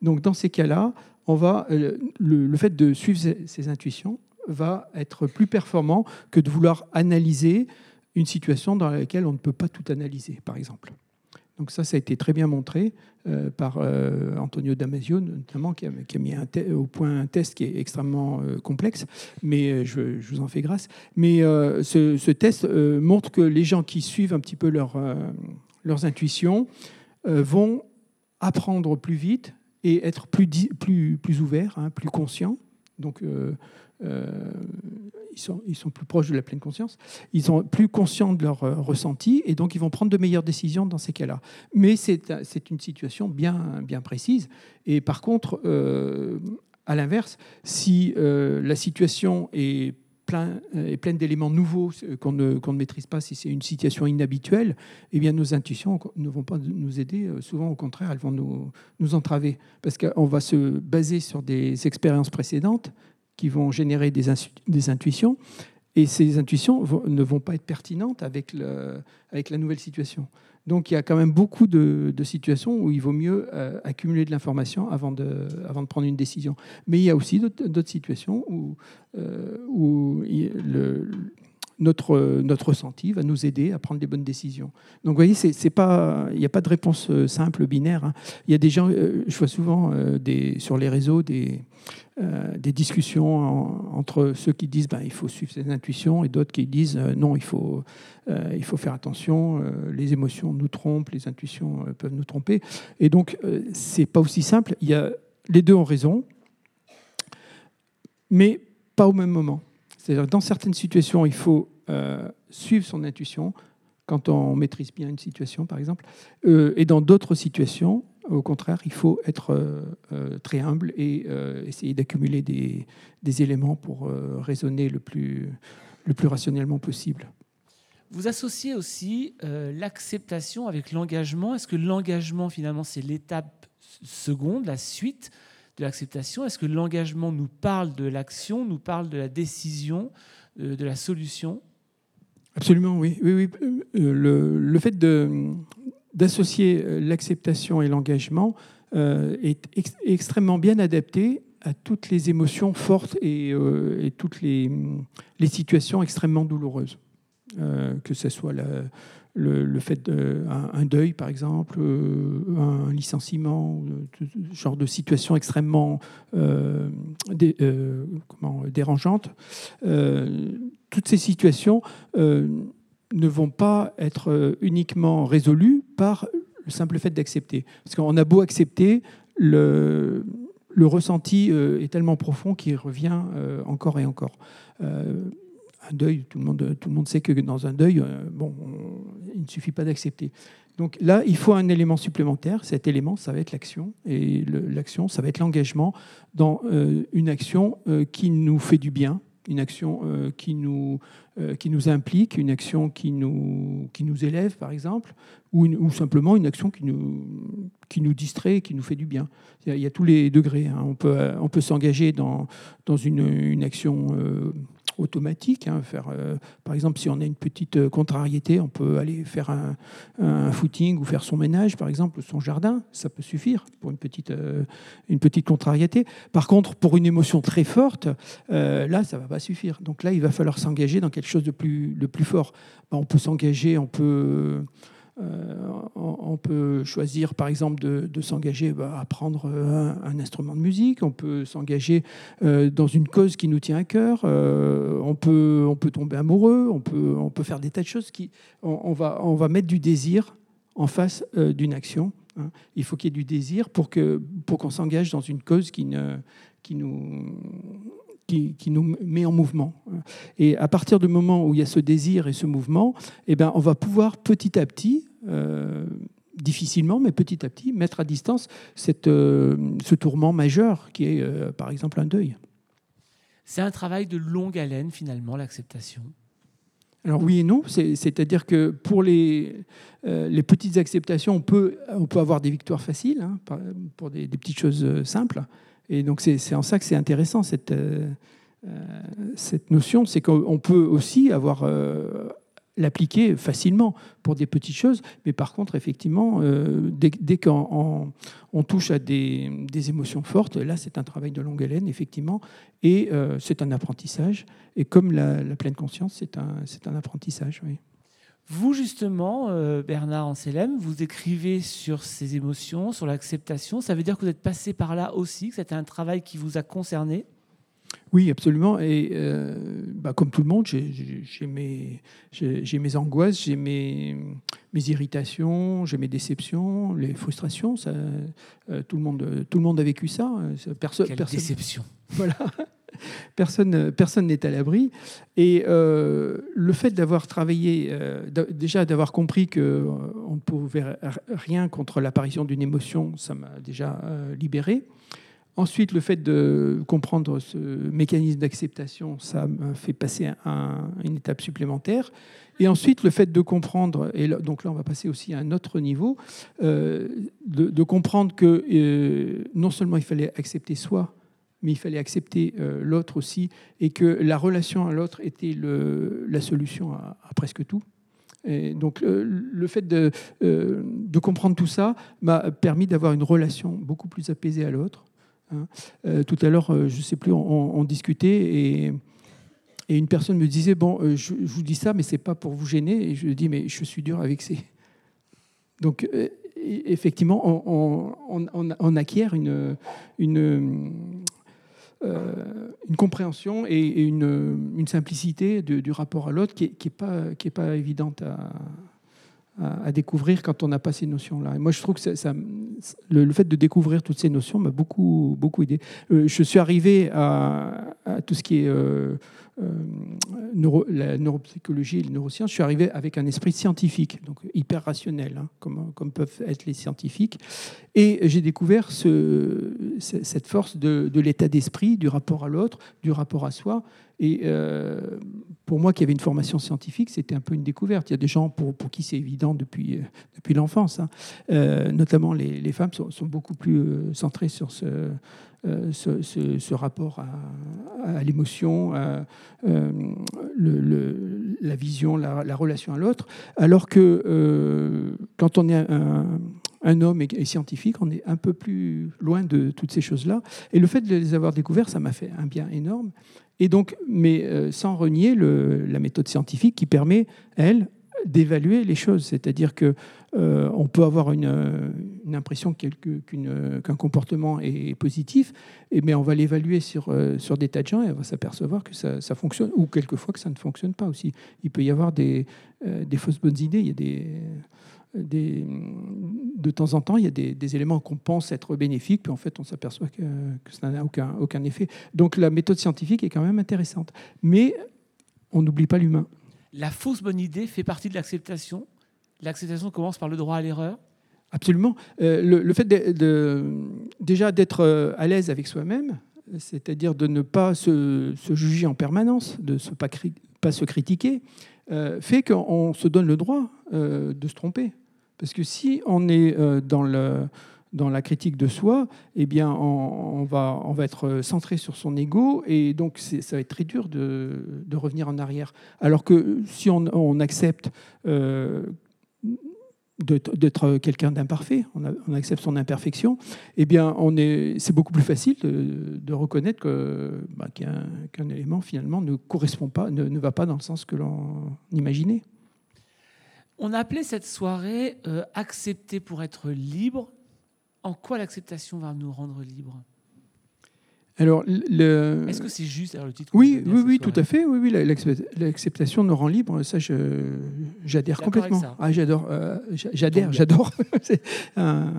Donc, dans ces cas-là, on va, le, fait de suivre ces, intuitions va être plus performant que de vouloir analyser une situation dans laquelle on ne peut pas tout analyser, par exemple. Donc ça, ça a été très bien montré euh, par euh, Antonio Damasio, notamment, qui a, mis au point un test qui est extrêmement euh, complexe, mais je, vous en fais grâce. Mais ce, test montre que les gens qui suivent un petit peu leur, leurs intuitions vont apprendre plus vite et être plus, plus, plus ouverts, hein, plus conscients Donc, ils, sont, ils sont plus proches de la pleine conscience. Ils sont plus conscients de leur ressenti et donc ils vont prendre de meilleures décisions dans ces cas-là. Mais c'est une situation bien, précise. Et par contre, à l'inverse, si la situation est plein, est pleine d'éléments nouveaux qu'on ne, maîtrise pas, si c'est une situation inhabituelle, eh bien nos intuitions ne vont pas nous aider. Souvent, au contraire, elles vont nous entraver. Parce qu'on va se baser sur des expériences précédentes qui vont générer des, des intuitions. Et ces intuitions ne vont pas être pertinentes avec, le, avec la nouvelle situation. Donc il y a quand même beaucoup de, situations où il vaut mieux euh, accumuler de l'information avant de, avant de prendre une décision. Mais il y a aussi d'autres situations où, euh, le, notre, notre ressenti va nous aider à prendre des bonnes décisions. Donc, vous voyez, il n'y a pas de réponse euh, simple, binaire. Hein. Il y a des gens, euh, je vois souvent euh, des, sur les réseaux des, des discussions entre ceux qui disent ben, il faut suivre ses intuitions et d'autres qui disent non, il faut, il faut faire attention, les émotions nous trompent, les intuitions peuvent nous tromper. Et donc, c'est pas aussi simple. Y a, les deux ont raison, mais pas au même moment. C'est-à-dire dans certaines situations, il faut euh, suivre son intuition quand on maîtrise bien une situation, par exemple. Euh, et dans d'autres situations, au contraire, il faut être euh, très humble et essayer d'accumuler des, éléments pour raisonner le plus, le plus rationnellement possible. Vous associez aussi l'acceptation avec l'engagement. Est-ce que l'engagement, finalement, c'est l'étape seconde, la suite de l'acceptation? Est-ce que l'engagement nous parle de l'action, nous parle de la décision, de la solution? Absolument, oui. oui, oui. Euh, le, le, fait d'associer euh, l'acceptation et l'engagement est extrêmement bien adapté à toutes les émotions fortes et, et toutes les, les, situations extrêmement douloureuses. que ce soit la, le, fait d'un un deuil, par exemple, euh, un licenciement, ce genre de situation extrêmement euh, euh, dérangeante. toutes ces situations ne vont pas être uniquement résolues par le simple fait d'accepter. Parce qu'on a beau accepter, le ressenti est tellement profond qu'il revient encore et encore un deuil, tout le, monde, tout le monde sait que dans un deuil, euh, bon, il ne suffit pas d'accepter. Donc là, il faut un élément supplémentaire. Cet élément, ça va être l'action. Et l'action, ça va être l'engagement dans euh, une action euh, qui nous fait du bien, une action qui, nous, qui nous implique, une action qui nous, qui nous élève, par exemple, ou, simplement une action qui nous, qui nous distrait, qui nous fait du bien. Il y a, tous les degrés. Hein. On peut, on peut s'engager dans, dans une, une action automatique. Hein, faire, euh, par exemple, si on a une petite euh, contrariété, on peut aller faire un, footing ou faire son ménage, par exemple, son jardin. Ça peut suffire pour une petite, euh, une petite contrariété. Par contre, pour une émotion très forte, là, ça va pas suffire. Donc là, il va falloir s'engager dans quelque chose de plus, de plus fort. on peut s'engager, on peut euh, on peut choisir, par exemple, de, s'engager bah, à apprendre un, instrument de musique. On peut s'engager euh, dans une cause qui nous tient à cœur. Euh, on, peut, on peut tomber amoureux. On peut, on peut faire des tas de choses qui. On, va, on va mettre du désir en face d'une action. Hein. Il faut qu'il y ait du désir pour qu'on pour s'engage dans une cause qui, ne, qui nous qui, nous met en mouvement. Et à partir du moment où il y a ce désir et ce mouvement, eh ben, on va pouvoir petit à petit, euh, difficilement, mais petit à petit, mettre à distance cette, euh, ce tourment majeur qui est, euh, par exemple, un deuil. C'est un travail de longue haleine, finalement, l'acceptation? Alors oui et non, c'est-à-dire que pour les, les petites acceptations, on peut, on peut avoir des victoires faciles, hein, pour des, des, petites choses simples. Et donc c'est en ça que c'est intéressant cette, euh, euh, cette notion, c'est qu'on peut aussi avoir euh, l'appliquer facilement pour des petites choses, mais par contre, effectivement, dès, dès qu'on touche à des, des, émotions fortes, là, c'est un travail de longue haleine, effectivement, et c'est un apprentissage. Et comme la, pleine conscience, c'est un, un apprentissage, oui. Vous, justement, euh, Bernard Anselem, vous écrivez sur ces émotions, sur l'acceptation. Ça veut dire que vous êtes passé par là aussi, que c'était un travail qui vous a concerné? Oui, absolument. Et euh, bah, comme tout le monde, j'ai mes, mes, angoisses, j'ai mes, mes, irritations, j'ai mes déceptions, les frustrations. Ça, euh, tout, le monde, tout le monde a vécu ça. Personne, Quelle déception. [laughs] Voilà. [laughs] personne personne n'est à l'abri. Et le fait d'avoir travaillé, déjà d'avoir compris que on ne pouvait rien contre l'apparition d'une émotion, ça m'a déjà libéré. Ensuite, le fait de comprendre ce mécanisme d'acceptation, ça m'a fait passer à une étape supplémentaire. Et ensuite, le fait de comprendre, et donc là on va passer aussi à un autre niveau, euh, de, comprendre que euh, non seulement il fallait accepter soi, mais il fallait accepter euh, l'autre aussi, et que la relation à l'autre était la solution à, presque tout. Donc le fait de, de comprendre tout ça m'a permis d'avoir une relation beaucoup plus apaisée à l'autre Hein. Euh, tout à l'heure, euh, je ne sais plus, on, discutait et, une personne me disait Bon, euh, je, vous dis ça, mais c'est pas pour vous gêner. Et je dis Mais je suis dur avec ces. [laughs] Donc, effectivement, on, acquiert une, une compréhension et, une, simplicité du rapport à l'autre qui n'est est pas, évidente à, découvrir quand on n'a pas ces notions-là. Et moi, je trouve que le, fait de découvrir toutes ces notions m'a beaucoup, beaucoup aidé. Euh, je suis arrivé à, tout ce qui est euh, euh, neuro, la neuropsychologie et les neurosciences. Je suis arrivé avec un esprit scientifique, donc hyper rationnel, hein, comme peuvent être les scientifiques. Et j'ai découvert ce, cette force de, l'état d'esprit, du rapport à l'autre, du rapport à soi, et euh, pour moi, qui avait une formation scientifique, c'était un peu une découverte. Il y a des gens pour, qui c'est évident depuis, euh, l'enfance. Hein. Euh, notamment, les, femmes sont, beaucoup plus centrées sur ce, rapport à, à l'émotion, le, la vision, la, la relation à l'autre. Alors que quand on est un, un homme et, scientifique, on est un peu plus loin de toutes ces choses-là. Et le fait de les avoir découvertes, ça m'a fait un bien énorme. Et donc, mais euh, sans renier la méthode scientifique qui permet, elle, d'évaluer les choses. C'est-à-dire que euh, on peut avoir une, impression qu'un comportement est positif, mais on va l'évaluer sur, euh, sur des tas de gens et on va s'apercevoir que ça, fonctionne, ou quelquefois que ça ne fonctionne pas aussi. Il peut y avoir des, des fausses bonnes idées. Il y a des de temps en temps, il y a des, éléments qu'on pense être bénéfiques, puis en fait, on s'aperçoit que, ça n'a aucun, aucun effet. Donc la méthode scientifique est quand même intéressante. Mais on n'oublie pas l'humain. La fausse bonne idée fait partie de l'acceptation. L'acceptation commence par le droit à l'erreur. Absolument. Euh, le, fait de, déjà d'être euh, à l'aise avec soi-même, c'est-à-dire de ne pas se, juger en permanence, de ne pas, pas se critiquer, euh, fait qu'on se donne le droit de se tromper. Parce que si on est euh, dans, la critique de soi, eh bien, on, va, être centré sur son ego et donc ça va être très dur de, revenir en arrière. Alors que si on, accepte euh, d'être quelqu'un d'imparfait, on, accepte son imperfection, eh bien, c'est beaucoup plus facile de, reconnaître bah, qu'un, élément finalement ne correspond pas, ne va pas dans le sens que l'on imaginait. On a appelé cette soirée euh, Accepter pour être libre. En quoi l'acceptation va nous rendre libres? Alors, le... Est-ce que c'est juste le titre Oui, oui, oui, tout à fait. Oui, oui, l'acceptation nous rend libre. Ça, j'adhère complètement. Ah, j'adore, euh, j'adhère, j'adore. [laughs] c'est un,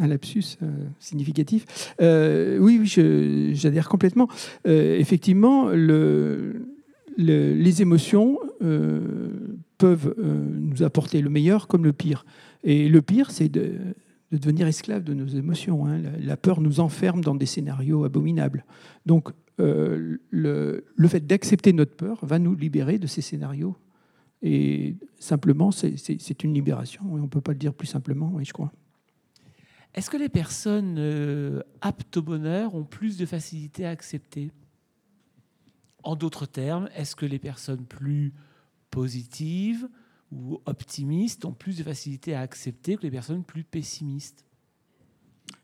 lapsus euh, significatif. oui, oui, j'adhère complètement. effectivement, le, les émotions peuvent euh, nous apporter le meilleur comme le pire. Et le pire, c'est de, devenir esclave de nos émotions. Hein. La, peur nous enferme dans des scénarios abominables. Donc, euh, le, le, fait d'accepter notre peur va nous libérer de ces scénarios. Et simplement, c'est une libération. On ne peut pas le dire plus simplement, je crois. Est-ce que les personnes euh, aptes au bonheur ont plus de facilité à accepter? En d'autres termes, est-ce que les personnes plus positives ou optimistes ont plus de facilité à accepter que les personnes plus pessimistes?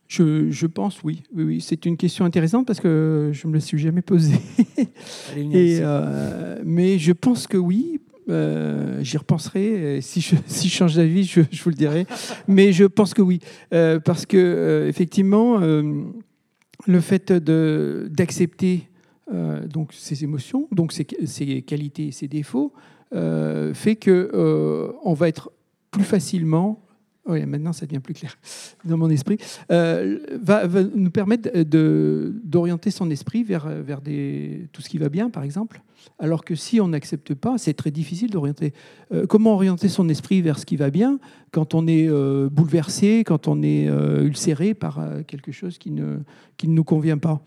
Je, pense oui. oui, oui. C'est une question intéressante parce que je ne me la suis jamais posée. [laughs] Et, euh, mais je pense que oui. Euh, j'y repenserai. Si je, [laughs] si je change d'avis, je, je, vous le dirai. [laughs] mais je pense que oui. Euh, parce que, effectivement, le fait d'accepter donc ses émotions, donc ses, qualités et ses défauts, euh, fait que euh, on va être plus facilement oui, maintenant ça devient plus clair [laughs] dans mon esprit, euh, va, nous permettre d'orienter son esprit vers, vers des, tout ce qui va bien, par exemple. Alors que si on n'accepte pas, c'est très difficile d'orienter. Euh, comment orienter son esprit vers ce qui va bien quand on est euh, bouleversé, quand on est ulcéré par quelque chose qui ne, qui ne nous convient pas?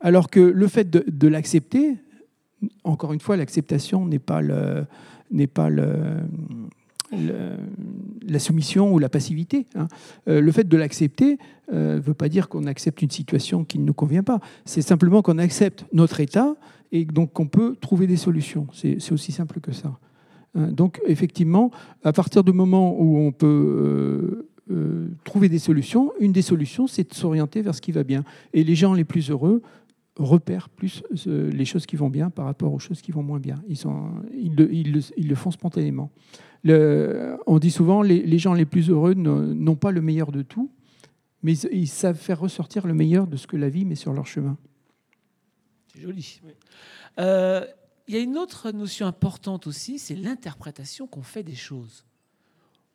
Alors que le fait de, l'accepter, encore une fois, l'acceptation n'est pas la soumission ou la passivité. Hein. Euh, le fait de l'accepter ne euh, veut pas dire qu'on accepte une situation qui ne nous convient pas. C'est simplement qu'on accepte notre état et donc qu'on peut trouver des solutions. C'est aussi simple que ça. Hein. Donc effectivement, à partir du moment où on peut euh, trouver des solutions, une des solutions, c'est de s'orienter vers ce qui va bien. Et les gens les plus heureux repèrent plus les choses qui vont bien par rapport aux choses qui vont moins bien. Ils, sont, ils le font spontanément on dit souvent les, les gens les plus heureux n'ont pas le meilleur de tout, mais ils, savent faire ressortir le meilleur de ce que la vie met sur leur chemin. C'est joli. Euh, il y a une autre notion importante aussi, c'est l'interprétation qu'on fait des choses,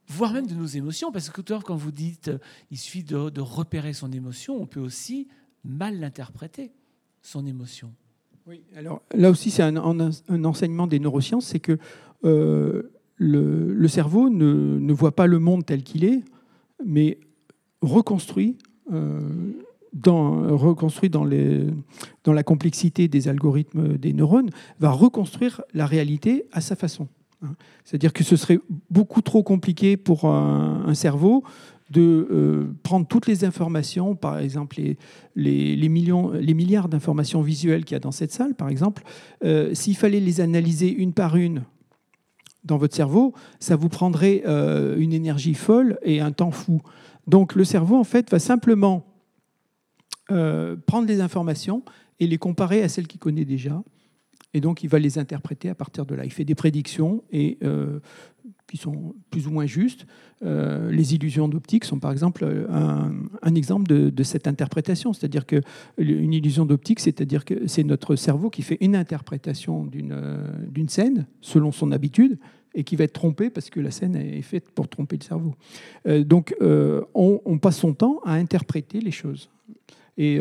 voire même de nos émotions, parce que tout à l'heure, quand vous dites euh, il suffit de, repérer son émotion, on peut aussi mal l'interpréter, son émotion. Oui, alors là aussi, c'est un, enseignement des neurosciences, c'est que euh, le, cerveau ne, voit pas le monde tel qu'il est, mais reconstruit, euh, dans, la complexité des algorithmes des neurones, va reconstruire la réalité à sa façon. Hein. C'est-à-dire que ce serait beaucoup trop compliqué pour un, cerveau de euh, prendre toutes les informations, par exemple les, les, millions, les milliards d'informations visuelles qu'il y a dans cette salle, par exemple, euh, s'il fallait les analyser une par une dans votre cerveau, ça vous prendrait euh, une énergie folle et un temps fou. Donc le cerveau, en fait, va simplement prendre les informations et les comparer à celles qu'il connaît déjà. Et donc il va les interpréter à partir de là. Il fait des prédictions et, qui sont plus ou moins justes. les illusions d'optique sont par exemple un, exemple de, cette interprétation. C'est-à-dire qu'une illusion d'optique, c'est-à-dire que c'est notre cerveau qui fait une interprétation d'une scène selon son habitude et qui va être trompé parce que la scène est faite pour tromper le cerveau. Euh, donc euh, on, passe son temps à interpréter les choses. Et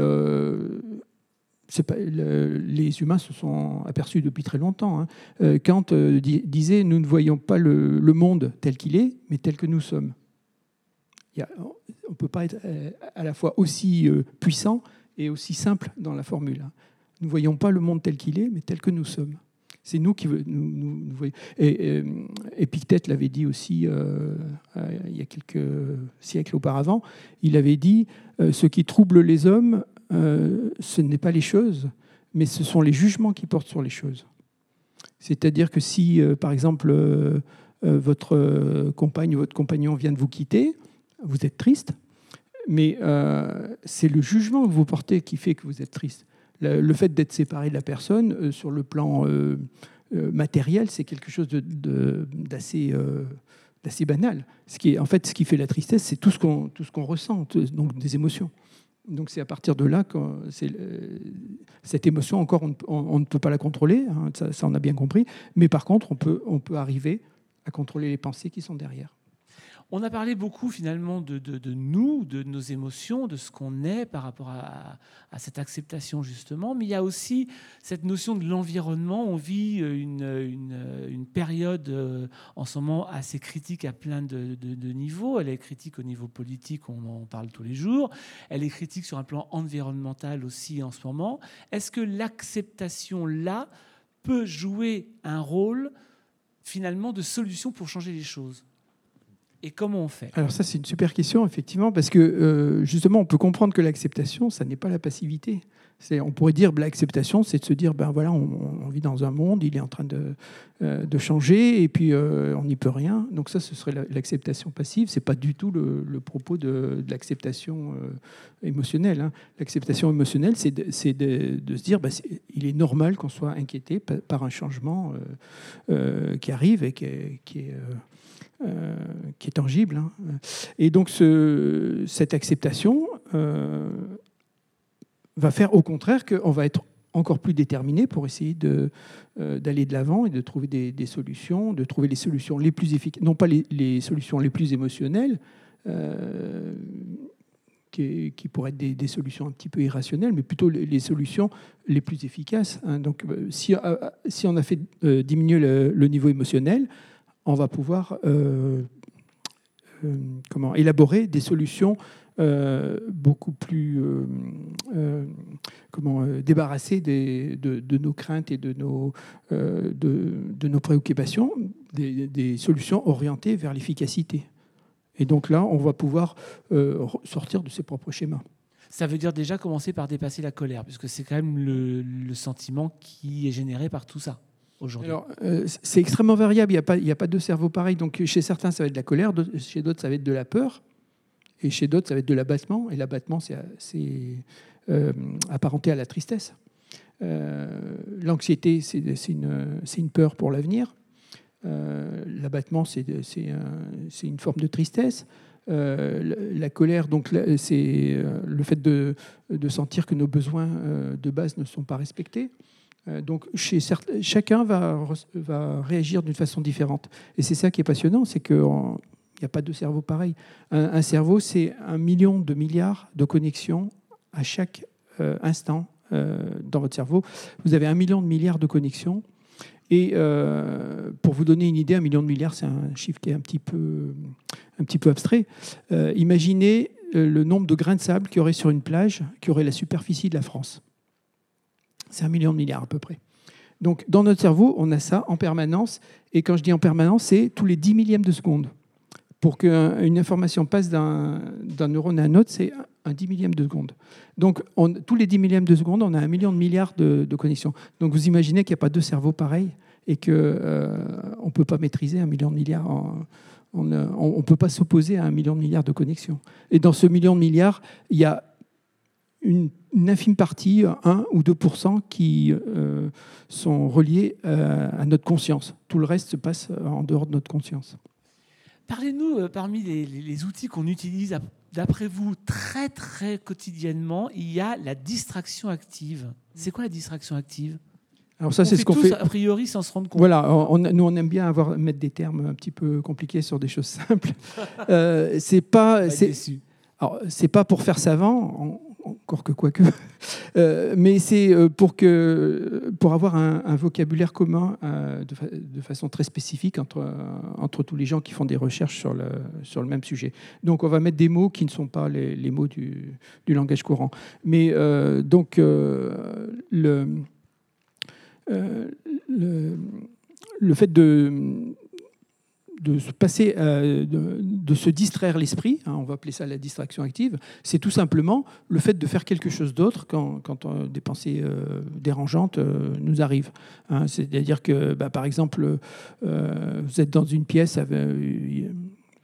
euh, les humains se sont aperçus depuis très longtemps. Hein. Kant disait Nous ne voyons pas le, monde tel qu'il est, mais tel que nous sommes. on ne peut pas être à la fois aussi puissant et aussi simple dans la formule. Hein. Nous ne voyons pas le monde tel qu'il est, mais tel que nous sommes. C'est nous qui nous, voyons. Et, Épictète l'avait dit aussi euh, euh, il y a quelques siècles auparavant. Il avait dit euh, ce qui trouble les hommes, ce n'est pas les choses, mais ce sont les jugements qui portent sur les choses. C'est-à-dire que si, par exemple, votre compagne ou votre compagnon vient de vous quitter, vous êtes triste, mais c'est le jugement que vous portez qui fait que vous êtes triste le fait d'être séparé de la personne euh, sur le plan euh, euh, matériel, c'est quelque chose d'assez banal. Ce qui est, en fait, ce qui fait la tristesse, c'est tout ce qu'on ressent, donc des émotions. Donc c'est à partir de là que cette émotion, encore, on, ne peut pas la contrôler, hein, ça, ça, on a bien compris, mais par contre, on peut, on peut arriver à contrôler les pensées qui sont derrière. On a parlé beaucoup finalement de, nous, de nos émotions, de ce qu'on est par rapport à, cette acceptation justement, mais il y a aussi cette notion de l'environnement. On vit une, période euh, en ce moment assez critique à plein de, niveaux. Elle est critique au niveau politique, on en parle tous les jours. Elle est critique sur un plan environnemental aussi en ce moment. Est-ce que l'acceptation là peut jouer un rôle finalement de solution pour changer les choses? Et comment on fait Alors ça, c'est une super question, effectivement, parce que euh, justement, on peut comprendre que l'acceptation, ça n'est pas la passivité. On pourrait dire l'acceptation, c'est de se dire, ben voilà, on, vit dans un monde, il est en train de, euh, changer, et puis euh, on n'y peut rien. Donc ça, ce serait l'acceptation passive. C'est pas du tout le, propos de, l'acceptation émotionnelle. Hein. L'acceptation émotionnelle, c'est de, se dire, ben, il est normal qu'on soit inquiété par un changement qui arrive et qui est euh, qui est tangible. Hein. Et donc ce, cette acceptation euh, va faire au contraire qu'on va être encore plus déterminés pour essayer euh, d'aller de l'avant et de trouver des, solutions, de trouver les solutions les plus efficaces, non pas les, solutions les plus émotionnelles, qui, pourraient être des, solutions un petit peu irrationnelles, mais plutôt les, solutions les plus efficaces. Hein. Donc, si, on a fait diminuer le, niveau émotionnel, on va pouvoir comment, élaborer des solutions euh, beaucoup plus euh, euh, comment, débarrassés de, nos craintes et de nos, de, nos préoccupations, des, solutions orientées vers l'efficacité. Et donc là, on va pouvoir sortir de ses propres schémas. Ça veut dire déjà commencer par dépasser la colère, puisque c'est quand même le, sentiment qui est généré par tout ça. Alors, c'est extrêmement variable. Il n'y a, pas, il a pas de cerveau pareil. Donc, chez certains, ça va être de la colère. Chez d'autres, ça va être de la peur. Et chez d'autres, ça va être de l'abattement. Et l'abattement, c'est euh, apparenté à la tristesse. Euh, l'anxiété, c'est une, peur pour l'avenir. Euh, l'abattement, c'est une forme de tristesse. la, colère, donc, c'est le fait de, sentir que nos besoins de base ne sont pas respectés. Donc, chez chacun va, réagir d'une façon différente. Et c'est ça qui est passionnant, c'est que il n'y a pas de cerveau pareil. Un, cerveau, c'est un million de milliards de connexions à chaque euh, instant euh, dans votre cerveau. Vous avez un million de milliards de connexions. Et euh, pour vous donner une idée, un million de milliards, c'est un chiffre qui est un petit peu abstrait. imaginez le nombre de grains de sable qu'il y aurait sur une plage qui aurait la superficie de la France. C'est un million de milliards à peu près. Donc dans notre cerveau, on a ça en permanence. Et quand je dis en permanence, c'est tous les 10 millièmes de seconde pour qu'une information passe d'un neurone à un autre, c'est un dix millième de seconde. Donc, tous les dix millièmes de seconde, on a un million de milliards de, connexions. Donc, vous imaginez qu'il n'y a pas deux cerveaux pareils et qu'on euh, ne peut pas maîtriser un million de milliards. on ne peut pas s'opposer à un million de milliards de connexions. Et dans ce million de milliards, il y a une, infime partie, 1 ou 2 qui euh, sont reliés euh, à notre conscience. Tout le reste se passe en dehors de notre conscience. Parlez-nous, euh, parmi les, outils qu'on utilise, d'après vous, très très quotidiennement, il y a la distraction active. C'est quoi la distraction active? Alors ça, c'est ce qu'on fait. A priori, sans se rendre compte. Voilà, nous on aime bien avoir mettre des termes un petit peu compliqués sur des choses simples. [laughs] euh, c'est pas, c'est pas pour faire savant encore que quoique. [laughs] Euh, mais c'est euh, pour, pour avoir un, vocabulaire commun euh, de, façon très spécifique entre, entre tous les gens qui font des recherches sur le, sur le même sujet. Donc on va mettre des mots qui ne sont pas les, les mots du, du, langage courant. Mais donc le, le, le fait de de se passer, euh, de, se distraire l'esprit, hein, on va appeler ça la distraction active, c'est tout simplement le fait de faire quelque chose d'autre quand, quand euh, des pensées euh, dérangeantes nous arrivent. Hein. C'est-à-dire que, bah, par exemple, vous êtes dans une pièce,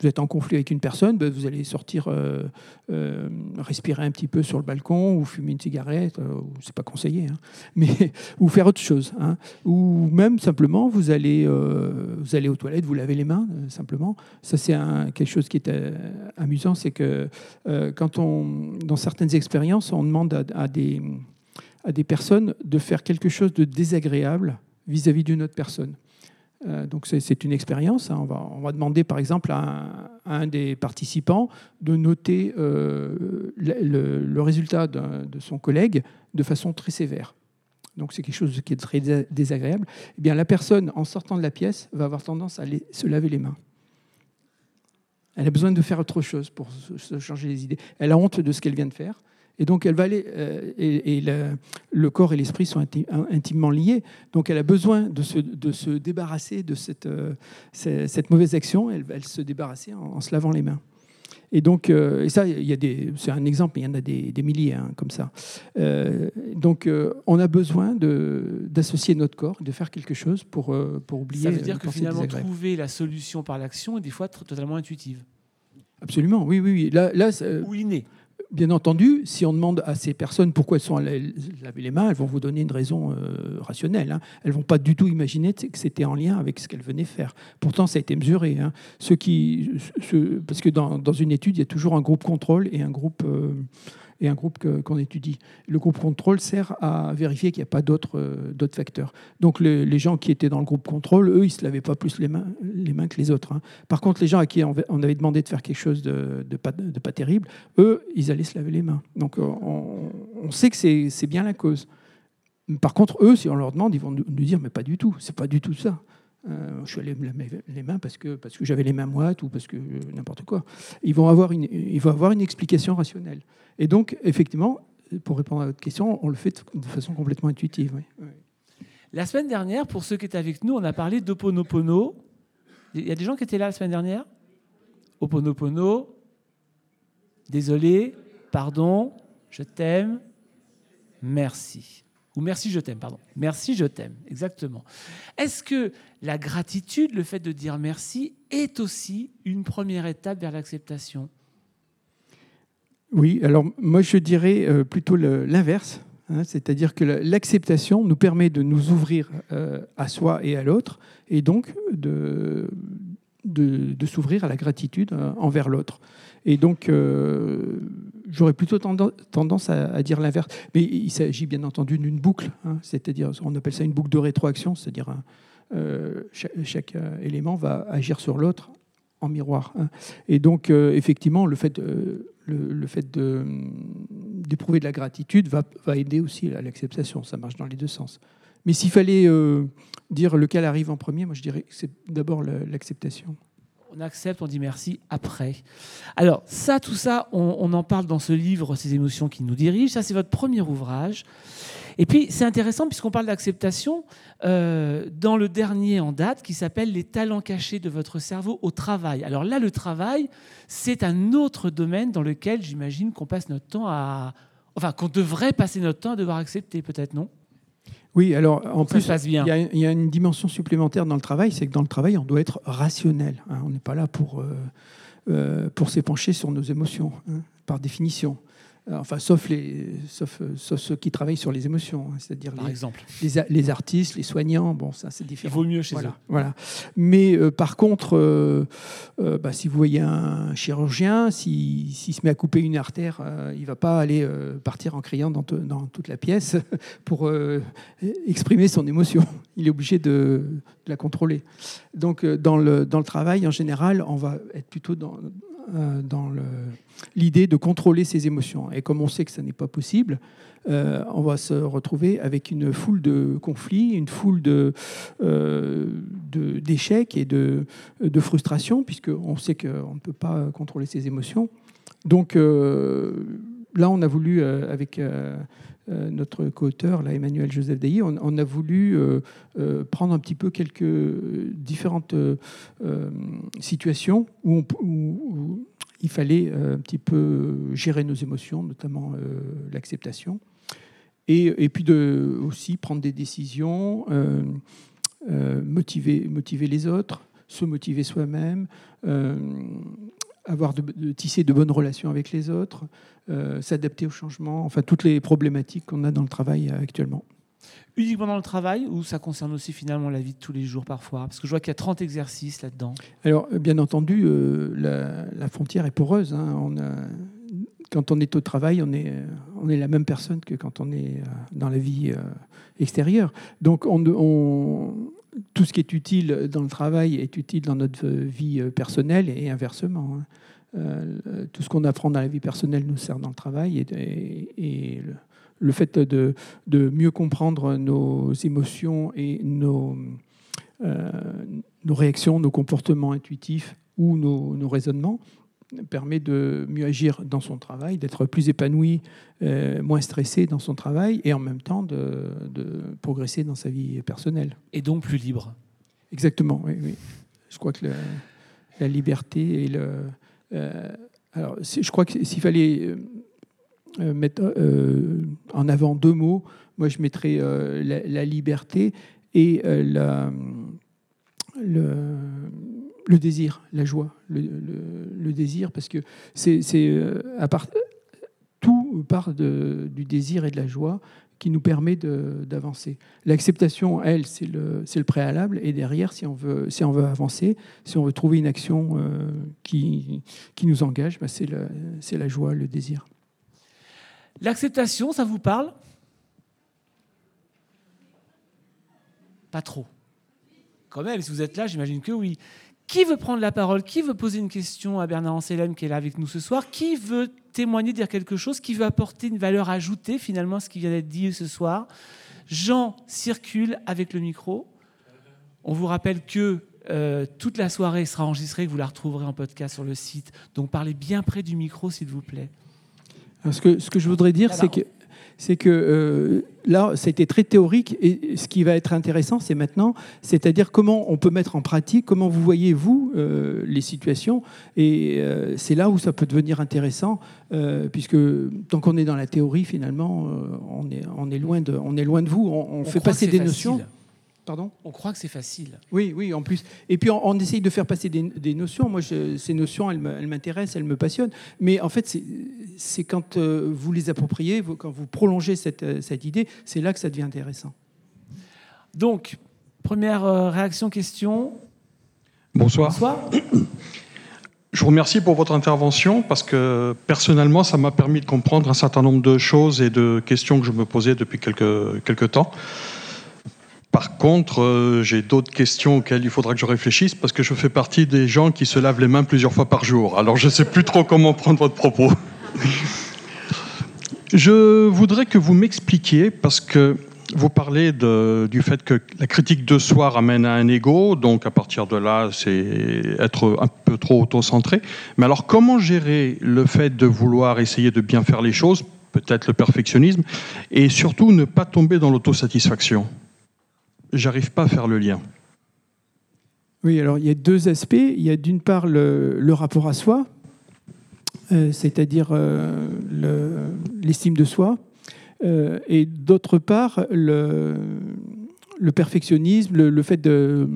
vous êtes en conflit avec une personne, ben, vous allez sortir euh, euh, respirer un petit peu sur le balcon ou fumer une cigarette, euh, c'est pas conseillé, hein, [laughs] mais ou faire autre chose, hein. ou même simplement vous allez vous allez aux toilettes, vous lavez les mains simplement. Ça c'est quelque chose qui est amusant, c'est que quand on dans certaines expériences on demande à, des à des personnes de faire quelque chose de désagréable vis-à-vis d'une autre personne. Euh, donc c'est une expérience. Hein. On, va, demander par exemple à un, des participants de noter euh, le, résultat de son collègue de façon très sévère. Donc c'est quelque chose qui est très désagréable. Eh bien la personne, en sortant de la pièce, va avoir tendance à se laver les mains. Elle a besoin de faire autre chose pour se changer les idées. Elle a honte de ce qu'elle vient de faire. Et donc, elle va aller, euh, et, le, corps et l'esprit sont intimement liés. Donc, elle a besoin de se, de se débarrasser de cette, euh, cette mauvaise action. Elle va se débarrasser en, se lavant les mains. Et donc, euh, et ça, il y a des, c'est un exemple, mais il y en a des, des milliers hein, comme ça. donc, on a besoin d'associer notre corps, de faire quelque chose pour, pour oublier. Ça veut dire que finalement, trouver la solution par l'action est des fois totalement intuitive. Absolument, oui, oui, oui. Là, là, Ou inné bien entendu, si on demande à ces personnes pourquoi elles sont à laver les mains, elles vont vous donner une raison euh, rationnelle. Hein. Elles ne vont pas du tout imaginer que c'était en lien avec ce qu'elles venaient faire. Pourtant, ça a été mesuré. Hein. qui, parce que dans, une étude, il y a toujours un groupe contrôle et un groupe, euh, et un groupe qu'on étudie. Le groupe contrôle sert à vérifier qu'il n'y a pas d'autres euh, facteurs. Donc les gens qui étaient dans le groupe contrôle, eux, ils ne se lavaient pas plus les mains, les mains que les autres. hein. Par contre, les gens à qui on avait demandé de faire quelque chose de, pas, terrible, eux, ils allaient se laver les mains. Donc on, on sait que c'est bien la cause. Par contre, eux, si on leur demande, ils vont nous dire, mais pas du tout, c'est pas du tout ça. Euh, je suis allé me laver les mains parce que, parce que j'avais les mains moites ou parce que euh, n'importe quoi. Ils vont, avoir une, ils vont avoir une explication rationnelle. Et donc, effectivement, pour répondre à votre question, on le fait de façon complètement intuitive. La semaine dernière, pour ceux qui étaient avec nous, on a parlé d'Oponopono. Il y a des gens qui étaient là la semaine dernière? Oponopono, désolé, pardon, je t'aime, merci. Merci, je t'aime, pardon. Merci, je t'aime, exactement. Est-ce que la gratitude, le fait de dire merci, est aussi une première étape vers l'acceptation? Oui, alors moi je dirais euh, plutôt l'inverse. hein, C'est-à-dire que la- l'acceptation nous permet de nous ouvrir euh, à soi et à l'autre, et donc de, s'ouvrir à la gratitude euh, envers l'autre. Et donc, j'aurais plutôt tendance, à, dire l'inverse. Mais il s'agit bien entendu d'une boucle, hein, c'est-à-dire, on appelle ça une boucle de rétroaction, c'est-à-dire un- euh, chaque, euh, élément va agir sur l'autre en miroir. hein. Et donc, euh, effectivement, le fait, de, d'éprouver de la gratitude va, va aider aussi à l'acceptation. Ça marche dans les deux sens. Mais s'il fallait dire lequel arrive en premier, moi je dirais que c'est d'abord l'acceptation. On accepte, on dit merci après. Alors, ça, tout ça, on, en parle dans ce livre, Ces émotions qui nous dirigent. Ça, c'est votre premier ouvrage. Et puis, c'est intéressant, puisqu'on parle d'acceptation, euh, dans le dernier en date, qui s'appelle Les talents cachés de votre cerveau au travail. Alors là, le travail, c'est un autre domaine dans lequel j'imagine qu'on passe notre temps à. Enfin, qu'on devrait passer notre temps à devoir accepter, peut-être, non? Oui, alors en Ça plus, il y, a, il y a une dimension supplémentaire dans le travail, c'est que dans le travail, on doit être rationnel. hein. On n'est pas là pour, euh, euh, pour s'épancher sur nos émotions, hein, par définition. Euh, Enfin, sauf, les, sauf, euh, sauf ceux qui travaillent sur les émotions, hein, c'est-à-dire Par les, exemple. les, artistes, les soignants, bon, ça c'est Il différent. vaut mieux chez Voilà, eux. voilà. Mais euh, par contre, euh, euh, bah, si vous voyez un chirurgien, s'il s'il se met à couper une artère, il ne va pas aller partir en criant dans, te- dans toute la pièce [laughs] pour exprimer son émotion. Il est obligé de, de la contrôler. Donc, dans le, dans le travail, en général, on va être plutôt dans, euh, dans l'idée de contrôler ses émotions. Et comme on sait que ça n'est pas possible, euh, on va se retrouver avec une foule de conflits, une foule de, euh, d'échecs et de, de frustrations, puisqu'on sait qu'on ne peut pas contrôler ses émotions. Donc là, on a voulu, avec notre co-auteur, là, Emmanuel Joseph Dailly, on, a voulu euh, euh, prendre un petit peu quelques euh, différentes euh, euh, situations où, il fallait euh, un petit peu gérer nos émotions, notamment euh, l'acceptation. Et, puis de, aussi prendre des décisions, euh, euh, motiver, les autres, se motiver soi-même, euh, avoir de, de tisser de bonnes relations avec les autres, euh, s'adapter au changement, enfin toutes les problématiques qu'on a dans le travail euh, actuellement. Uniquement dans le travail ou ça concerne aussi finalement la vie de tous les jours parfois? Parce que je vois qu'il y a 30 exercices là-dedans. Alors, euh, bien entendu, euh, la, la frontière est poreuse. hein. On a- quand on est au travail, on est, on est la même personne que quand on est dans la vie extérieure. Donc, on, on- tout ce qui est utile dans le travail est utile dans notre vie euh, personnelle et inversement. hein. Euh, tout ce qu'on apprend dans la vie personnelle nous sert dans le travail et, le, fait de, mieux comprendre nos émotions et nos, euh, réactions, nos comportements intuitifs ou nos raisonnements permet de mieux agir dans son travail, d'être plus épanoui, euh, moins stressé dans son travail et en même temps de, de progresser dans sa vie personnelle. Et donc plus libre. Exactement, oui. oui. Je crois que la, la liberté et le. euh, alors, je crois que s'il fallait euh, mettre en avant deux mots, moi je mettrais la, la liberté et la, le, le désir, la joie, le, désir, parce que c'est euh, à part tout part de- du désir et de la joie qui nous permet d'avancer. L'acceptation, elle, c'est le, le préalable. Et derrière, si on, veut, si on veut avancer, si on veut trouver une action euh, qui, qui nous engage, bah, c'est la joie, le désir. L'acceptation, ça vous parle? Pas trop. Quand même, si vous êtes là, j'imagine que oui. Qui veut prendre la parole? Qui veut poser une question à Bernard Anselem qui est là avec nous ce soir? Qui veut témoigner, dire quelque chose? Qui veut apporter une valeur ajoutée finalement à ce qui vient d'être dit ce soir? Jean circule avec le micro. On vous rappelle que euh, toute la soirée sera enregistrée, que vous la retrouverez en podcast sur le site. Donc parlez bien près du micro, s'il vous plaît. ce, que, ce que je voudrais dire, c'est que c'est que euh, là, c'était très théorique et ce qui va être intéressant, c'est maintenant, c'est-à-dire comment on peut mettre en pratique, comment vous voyez, vous, euh, les situations. Et euh, c'est là où ça peut devenir intéressant, puisque tant qu'on est dans la théorie, finalement, on, est, on, est loin de, on est loin de vous. On, fait passer des notions. On croit que c'est facile. Oui, oui, en plus. Et puis on, essaye de faire passer des, notions. Moi, ces notions, elles m'intéressent, elles me passionnent. Mais en fait, c'est quand euh, vous les appropriez, quand vous prolongez cette, euh, cette idée, c'est là que ça devient intéressant. Donc, première euh, réaction, question. Bonsoir. Bonsoir. [clears throat] Je vous remercie pour votre intervention parce que personnellement, ça m'a permis de comprendre un certain nombre de choses et de questions que je me posais depuis quelques, quelques temps. Par contre, euh, j'ai d'autres questions auxquelles il faudra que je réfléchisse parce que je fais partie des gens qui se lavent les mains plusieurs fois par jour. Alors je ne sais plus trop comment prendre votre propos. [laughs] je voudrais que vous m'expliquiez parce que vous parlez du fait que la critique de soi ramène à un ego, donc à partir de là, c'est être un peu trop auto-centré. Mais alors, comment gérer le fait de vouloir essayer de bien faire les choses, peut-être le perfectionnisme, et surtout ne pas tomber dans l'autosatisfaction? J'arrive pas à faire le lien. Oui, alors il y a deux aspects. Il y a d'une part le, rapport à soi, euh, c'est-à-dire euh, l'estime de soi, euh, et d'autre part le, perfectionnisme, le, fait de,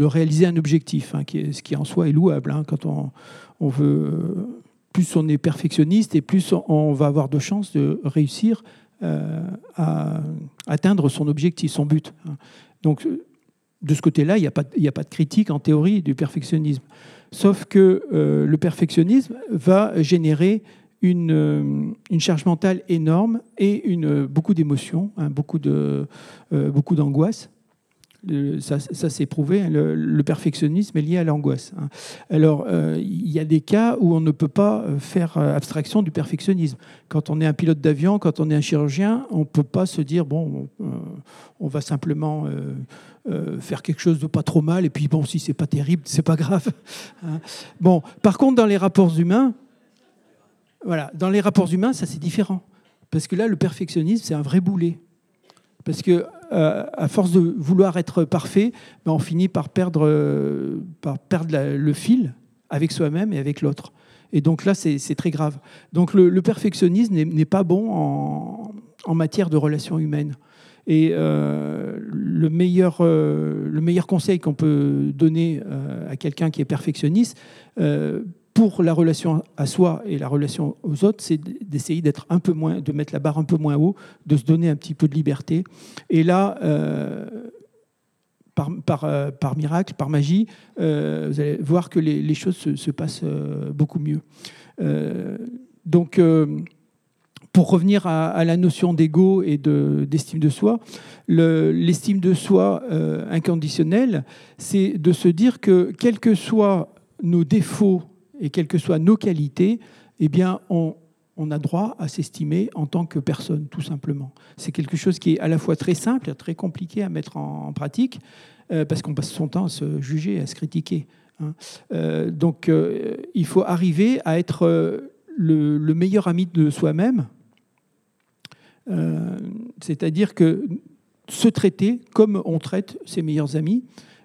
réaliser un objectif, hein, ce qui en soi est louable. Hein, quand on, veut, plus on est perfectionniste et plus on va avoir de chances de réussir à atteindre son objectif, son but. Donc, de ce côté-là, il n'y a, pas, de critique en théorie du perfectionnisme. Sauf que euh, le perfectionnisme va générer une, euh, charge mentale énorme et beaucoup d'émotions, hein, beaucoup d'angoisse ça, s'est prouvé, hein, le, perfectionnisme est lié à l'angoisse. Hein. Alors, euh, il y a des cas où on ne peut pas euh, faire euh, abstraction du perfectionnisme. Quand on est un pilote d'avion, quand on est un chirurgien, on ne peut pas se dire, bon, on va simplement faire quelque chose de pas trop mal, et puis, bon, si c'est pas terrible, c'est pas grave. Hein. Bon, par contre, dans les rapports humains, voilà, dans les rapports humains, ça c'est différent. Parce que là, le perfectionnisme, c'est un vrai boulet. Parce que euh, à force de vouloir être parfait, ben, on finit par perdre, euh, le fil avec soi-même et avec l'autre. Et donc là, c'est très grave. Donc le, perfectionnisme n'est pas bon en, matière de relations humaines. Et euh, le meilleur conseil qu'on peut donner à quelqu'un qui est perfectionniste, pour la relation à soi et la relation aux autres, c'est d'essayer d'être un peu moins, de mettre la barre un peu moins haut, de se donner un petit peu de liberté. Et là, euh, euh, par, miracle, par magie, euh, vous allez voir que les, choses se, passent beaucoup mieux. donc, pour revenir à, la notion d'ego et d'estime de, soi, l'estime de soi inconditionnelle, c'est de se dire que quels que soient nos défauts et quelles que soient nos qualités, eh bien, on, a droit à s'estimer en tant que personne, tout simplement. C'est quelque chose qui est à la fois très simple et très compliqué à mettre en, pratique, euh, parce qu'on passe son temps à se juger, à se critiquer. Hein. Euh, donc, euh, il faut arriver à être le, le meilleur ami de soi-même, c'est-à-dire que se traiter comme on traite ses meilleurs amis,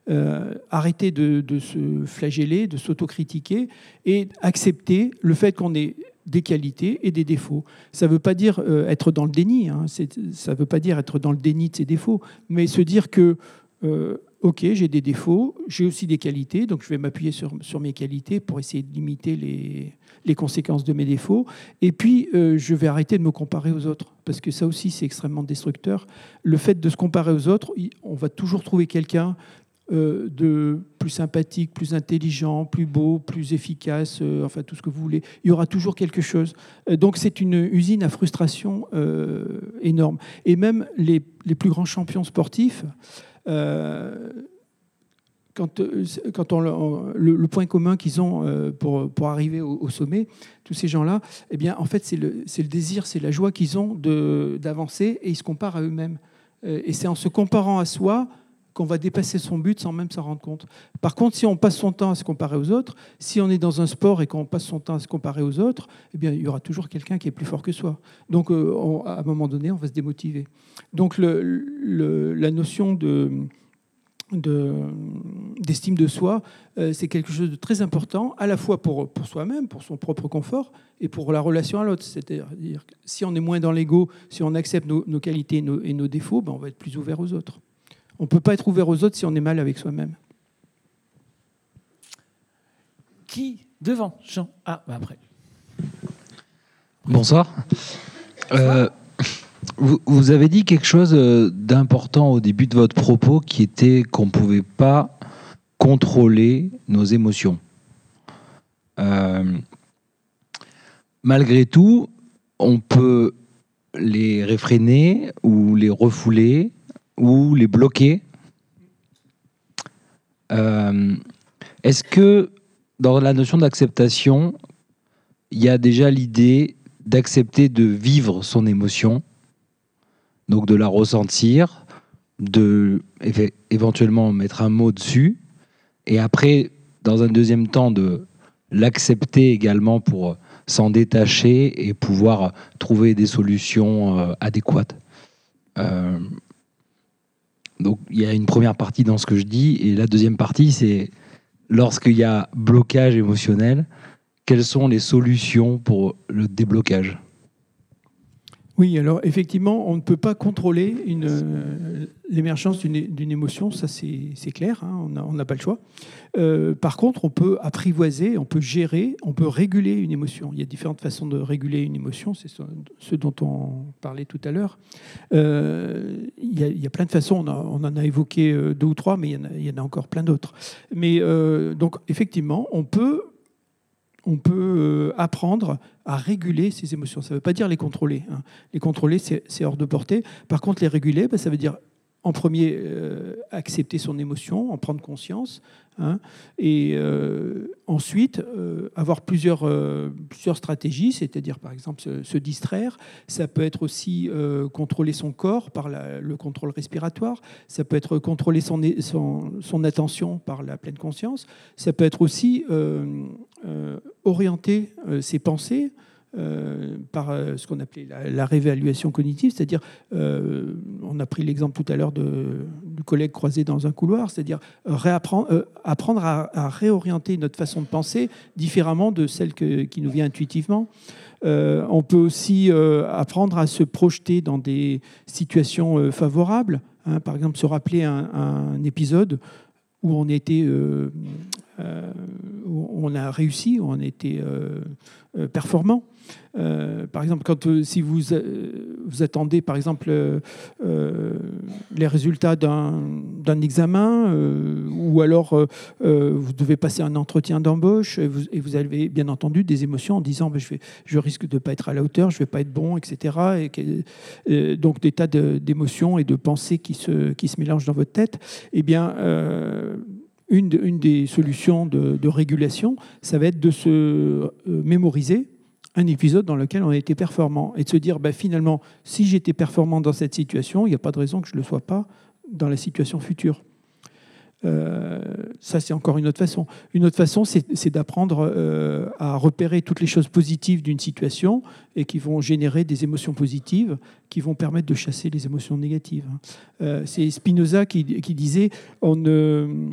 euh, arrêter de, se flageller, de s'autocritiquer et accepter le fait qu'on ait des qualités et des défauts. Ça ne veut pas dire euh, être dans le déni, hein, ça ne veut pas dire être dans le déni de ses défauts, mais se dire que, euh, ok, j'ai des défauts, j'ai aussi des qualités, donc je vais m'appuyer sur, mes qualités pour essayer de limiter les conséquences de mes défauts, et puis je vais arrêter de me comparer aux autres, parce que ça aussi c'est extrêmement destructeur. Le fait de se comparer aux autres, on va toujours trouver quelqu'un euh, de plus sympathique, plus intelligent, plus beau, plus efficace, euh, enfin tout ce que vous voulez. Il y aura toujours quelque chose. Euh, donc c'est une usine à frustration énorme. Et même les, plus grands champions sportifs, quand, quand on, le, point commun qu'ils ont pour, pour arriver au, sommet, tous ces gens-là, eh bien, en fait, c'est le, le, désir, c'est la joie qu'ils ont d'avancer et ils se comparent à eux-mêmes. Et c'est en se comparant à soi qu'on va dépasser son but sans même s'en rendre compte. Par contre, si on passe son temps à se comparer aux autres, si on est dans un sport et qu'on passe son temps à se comparer aux autres, eh bien, il y aura toujours quelqu'un qui est plus fort que soi. Donc, euh, à un moment donné, on va se démotiver. Donc, la notion de d'estime de, soi, euh, c'est quelque chose de très important, à la fois pour, soi-même, pour son propre confort, et pour la relation à l'autre. C'est-à-dire si on est moins dans l'ego, si on accepte nos, qualités et nos, et nos défauts, ben on va être plus ouvert aux autres. On ne peut pas être ouvert aux autres si on est mal avec soi-même. Qui Devant, Jean. Ah, bah après. Bonsoir. Euh, vous, avez dit quelque chose euh, d'important au début de votre propos qui était qu'on ne pouvait pas contrôler nos émotions. Euh, malgré tout, on peut les réfréner ou les refouler ou les bloquer. Euh, est-ce que dans la notion d'acceptation, il y a déjà l'idée d'accepter de vivre son émotion, donc de la ressentir, de éventuellement mettre un mot dessus, et après, dans un deuxième temps, de l'accepter également pour s'en détacher et pouvoir trouver des solutions euh, adéquates? Euh, donc il y a une première partie dans ce que je dis, et la deuxième partie, c'est lorsqu'il y a blocage émotionnel, quelles sont les solutions pour le déblocage? Oui, alors effectivement, on ne peut pas contrôler euh, l'émergence d'une émotion, ça c'est clair, hein, on n'a pas le choix. Euh, par contre, on peut apprivoiser, on peut gérer, on peut réguler une émotion. Il y a différentes façons de réguler une émotion, c'est ce, dont on parlait tout à l'heure. Euh, il, y a plein de façons, on, en a évoqué deux ou trois, mais il y en a, il y en a encore plein d'autres. Mais donc effectivement, on peut on peut euh, apprendre à réguler ses émotions. Ça ne veut pas dire les contrôler. Hein. Les contrôler, c'est hors de portée. Par contre, les réguler, ben, ça veut dire en premier, euh, accepter son émotion, en prendre conscience, hein, et euh, ensuite euh, avoir plusieurs, plusieurs stratégies, c'est-à-dire par exemple se, distraire, ça peut être aussi contrôler son corps par le contrôle respiratoire, ça peut être contrôler son, son, son, attention par la pleine conscience, ça peut être aussi orienter ses pensées, euh, par euh, ce qu'on appelait la, réévaluation cognitive, c'est-à-dire, euh, on a pris l'exemple tout à l'heure du collègue croisé dans un couloir, c'est-à-dire apprendre à, réorienter notre façon de penser différemment de celle qui nous vient intuitivement. on peut aussi apprendre à se projeter dans des situations favorables, hein. par exemple se rappeler un, un épisode où on était où on a réussi, où on a été euh, euh, par exemple, quand si vous, vous attendez, par exemple, les résultats d'un examen, ou alors vous devez passer un entretien d'embauche, et vous, avez bien entendu des émotions en disant je, risque de ne pas être à la hauteur, je ne vais pas être bon, etc. Et, donc des tas d'émotions et de pensées qui se, mélangent dans votre tête. Eh bien, une, des solutions de, régulation, ça va être de se euh, mémoriser un épisode dans lequel on a été performant et de se dire bah, finalement, si j'étais performant dans cette situation, il n'y a pas de raison que je ne le sois pas dans la situation future. Euh, ça, c'est encore une autre façon. Une autre façon, c'est d'apprendre euh, à repérer toutes les choses positives d'une situation et qui vont générer des émotions positives qui vont permettre de chasser les émotions négatives. c'est Spinoza qui, qui, disait on ne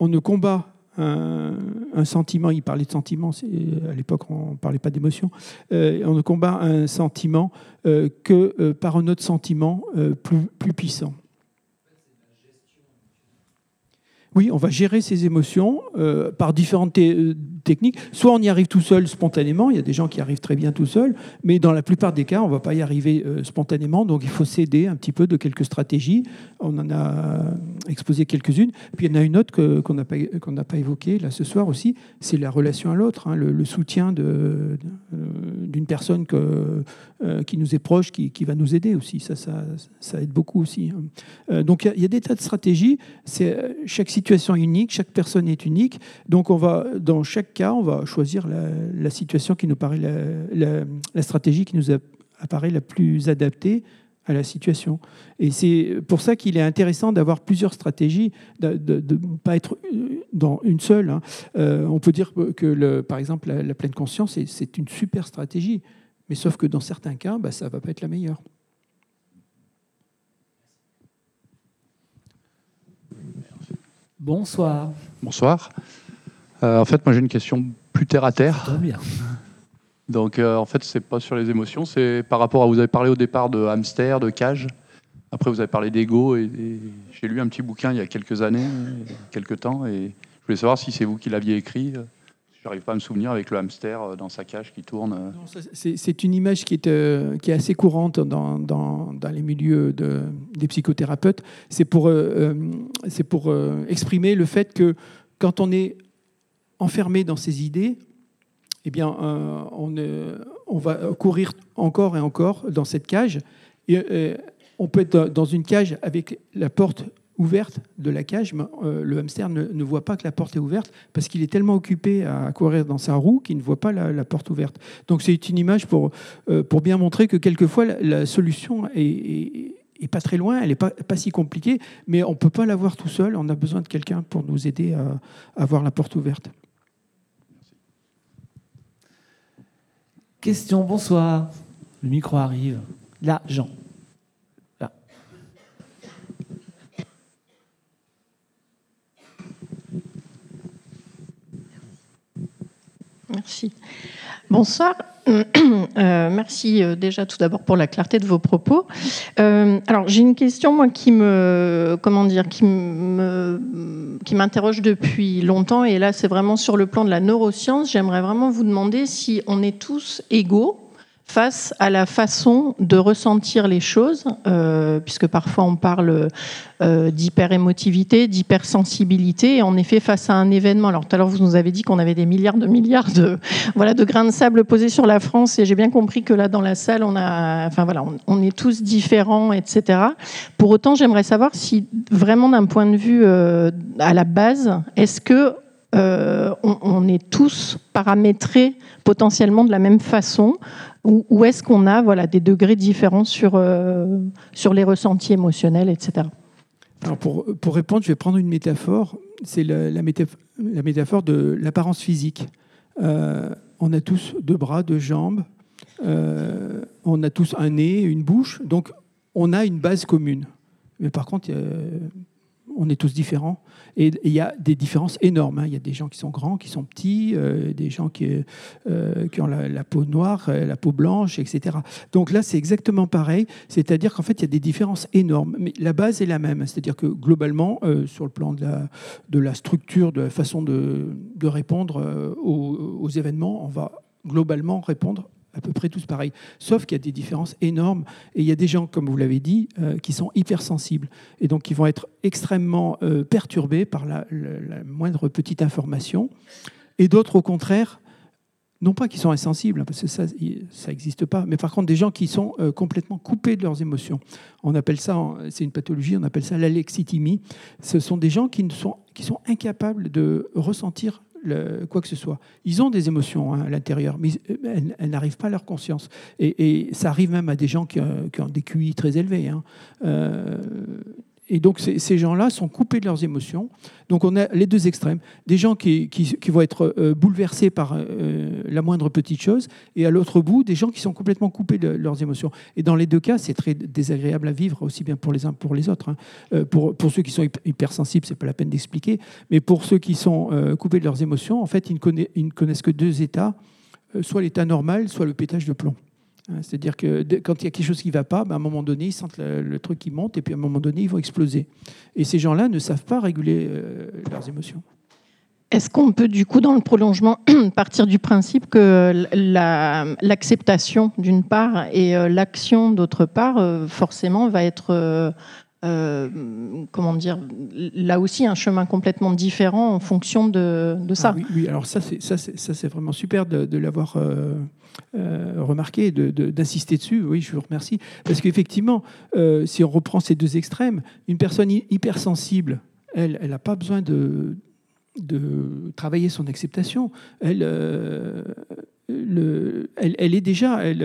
on ne combat un, sentiment, il parlait de sentiment, à l'époque on ne parlait pas d'émotion, euh, on ne combat un sentiment euh, que euh, par un autre sentiment plus, plus puissant. Oui, on va gérer ses émotions euh, par différentes te- euh, techniques. Soit on y arrive tout seul spontanément, il y a des gens qui arrivent très bien tout seuls, mais dans la plupart des cas, on ne va pas y arriver euh, spontanément, donc il faut s'aider un petit peu de quelques stratégies. On en a exposé quelques-unes. Puis il y en a une autre qu'on n'a pas, évoquée là ce soir aussi, c'est la relation à l'autre, hein, le, soutien d'une personne que, euh, qui nous est proche, qui, qui va nous aider aussi. Ça, ça, ça aide beaucoup aussi. hein. Euh, donc il y a- des tas de stratégies. C'est euh, chaque situation est unique, chaque personne est unique. Donc on va, dans chaque cas, on va choisir la, situation qui nous paraît la, la- stratégie qui nous apparaît la plus adaptée à la situation. Et c'est pour ça qu'il est intéressant d'avoir plusieurs stratégies, de ne pas être dans une seule. hein. On peut dire que, le, par exemple, la, pleine conscience, c'est une super stratégie. Mais sauf que dans certains cas, bah, ça ne va pas être la meilleure. Bonsoir. Bonsoir. Euh, en fait, moi j'ai une question plus terre à terre. Très bien. Donc, euh, en fait, c'est pas sur les émotions, c'est par rapport à. Vous avez parlé au départ de hamster, de cage. Après, vous avez parlé d'ego. Et, et j'ai lu un petit bouquin il y a quelques années, quelques temps, et je voulais savoir si c'est vous qui l'aviez écrit. Je n'arrive pas à me souvenir avec le hamster euh, dans sa cage qui tourne. euh. C'est une image qui est, euh, assez courante dans, les milieux de, des psychothérapeutes. C'est pour, exprimer le fait que quand on est enfermé dans ses idées, eh bien, on, va courir encore et encore dans cette cage. On peut être dans une cage avec la porte ouverte de la cage, mais euh, le hamster ne, ne voit pas que la porte est ouverte parce qu'il est tellement occupé à courir dans sa roue qu'il ne voit pas la, la porte ouverte. Donc c'est une image pour, euh, pour bien montrer que quelquefois la, la solution est, est- est pas très loin, elle n'est pas, pas si compliquée, mais on ne peut pas l'avoir tout seul, on a besoin de quelqu'un pour nous aider à, à avoir la porte ouverte. Question, bonsoir. Le micro arrive. Là, Jean. Merci. Bonsoir. [clears throat] Euh, merci euh, déjà tout d'abord pour la clarté de vos propos. Euh, alors j'ai une question moi qui me comment dire qui qui m'interroge depuis longtemps et là c'est vraiment sur le plan de la neuroscience. J'aimerais vraiment vous demander si on est tous égaux face à la façon de ressentir les choses, euh, puisque parfois on parle euh, d'hyper-émotivité, d'hypersensibilité, et en effet face à un événement. Alors tout à l'heure vous nous avez dit qu'on avait des milliards de milliards de [laughs] voilà de grains de sable posés sur la France, et j'ai bien compris que là dans la salle on a, enfin voilà, on, est tous différents, etc. Pour autant, j'aimerais savoir si vraiment d'un point de vue euh, à la base, est-ce que euh, on est tous paramétrés potentiellement de la même façon ou, ou est-ce qu'on a voilà, des degrés différents sur, euh, sur les ressentis émotionnels, etc. Alors pour, pour répondre, je vais prendre une métaphore. C'est la, la métaph- la métaphore de l'apparence physique. Euh, on a tous deux bras, deux jambes, euh, on a tous un nez, une bouche, donc on a une base commune. Mais par contre, on est tous différents. Et il y a des différences énormes. hein. Il y a des gens qui sont grands, qui sont petits, euh, des gens qui, euh, ont la, peau noire, euh, la peau blanche, etc. Donc là, c'est exactement pareil. C'est-à-dire qu'en fait, il y a des différences énormes. Mais la base est la même. C'est-à-dire que globalement, sur le plan de la, structure, de la façon de, répondre aux événements, on va globalement répondre à peu près tous pareil. Sauf qu'il y a des différences énormes. Et il y a des gens, comme vous l'avez dit, euh, qui sont hypersensibles. Et donc, qui vont être extrêmement euh, perturbés par la, moindre petite information. Et d'autres, au contraire, non pas qui sont insensibles, hein, parce que ça, ça n'existe pas, mais par contre des gens qui sont euh, complètement coupés de leurs émotions. On appelle ça, c'est une pathologie, on appelle ça l'alexithymie. Ce sont des gens qui, ne sont, qui sont incapables de ressentir quoi que ce soit. Ils ont des émotions hein, à l'intérieur, mais euh, elles, n'arrivent pas à leur conscience. Et, ça arrive même à des gens qui, euh, ont des QI très élevés. hein. Euh, et donc ces, gens-là sont coupés de leurs émotions. Donc on a les deux extrêmes. Des gens qui, vont être euh, bouleversés par euh, la moindre petite chose, et à l'autre bout, des gens qui sont complètement coupés de leurs émotions. Et dans les deux cas, c'est très désagréable à vivre, aussi bien pour les uns que pour les autres. hein. Euh, pour, pour ceux qui sont hyp- hypersensibles, c'est pas la peine d'expliquer, mais pour ceux qui sont euh, coupés de leurs émotions, en fait, ils ne, connaissent, que deux états, euh, soit l'état normal, soit le pétage de plomb. Hein, C'est-à-dire que quand il y a quelque chose qui ne va pas, ben, à un moment donné, ils sentent le, truc qui monte et puis à un moment donné, ils vont exploser. Et ces gens-là ne savent pas réguler euh, leurs émotions. Est-ce qu'on peut, du coup, dans le prolongement, [clears throat] partir du principe que la- l'acceptation, d'une part, et euh, l'action, d'autre part, euh, forcément, va être, euh, comment dire, là aussi, un chemin complètement différent en fonction de, ça Ah oui, alors ça, c'est, ça, c'est, vraiment super de, l'avoir euh, euh, remarqué, d'insister dessus. Oui, je vous remercie. Parce qu'effectivement, si on reprend ces deux extrêmes, une personne hy- hypersensible, elle, elle n'a pas besoin de, de travailler son acceptation. Elle, euh, le- elle, est déjà, elle,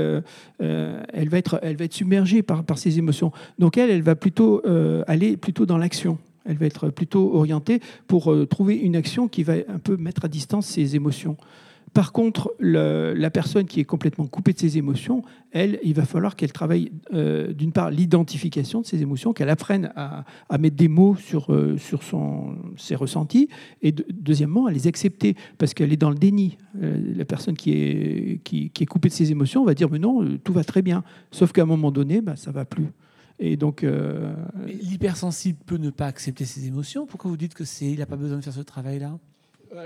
euh, elle, va être, elle va être submergée par, par ses émotions. Donc elle, elle va plutôt euh, aller plutôt dans l'action. Elle va être plutôt orientée pour trouver une action qui va un peu mettre à distance ses émotions. Par contre, la personne qui est complètement coupée de ses émotions, elle, il va falloir qu'elle travaille euh, d'une part l'identification de ses émotions, qu'elle apprenne à, mettre des mots sur, euh, ses ressentis, et de- deuxièmement, à les accepter, parce qu'elle est dans le déni. Euh, la personne qui est, coupée de ses émotions va dire, mais non, tout va très bien. Sauf qu'à un moment donné, bah, ça va plus. Et donc, L'hypersensible peut ne pas accepter ses émotions. Pourquoi vous dites que c'est il n'a pas besoin de faire ce travail-là?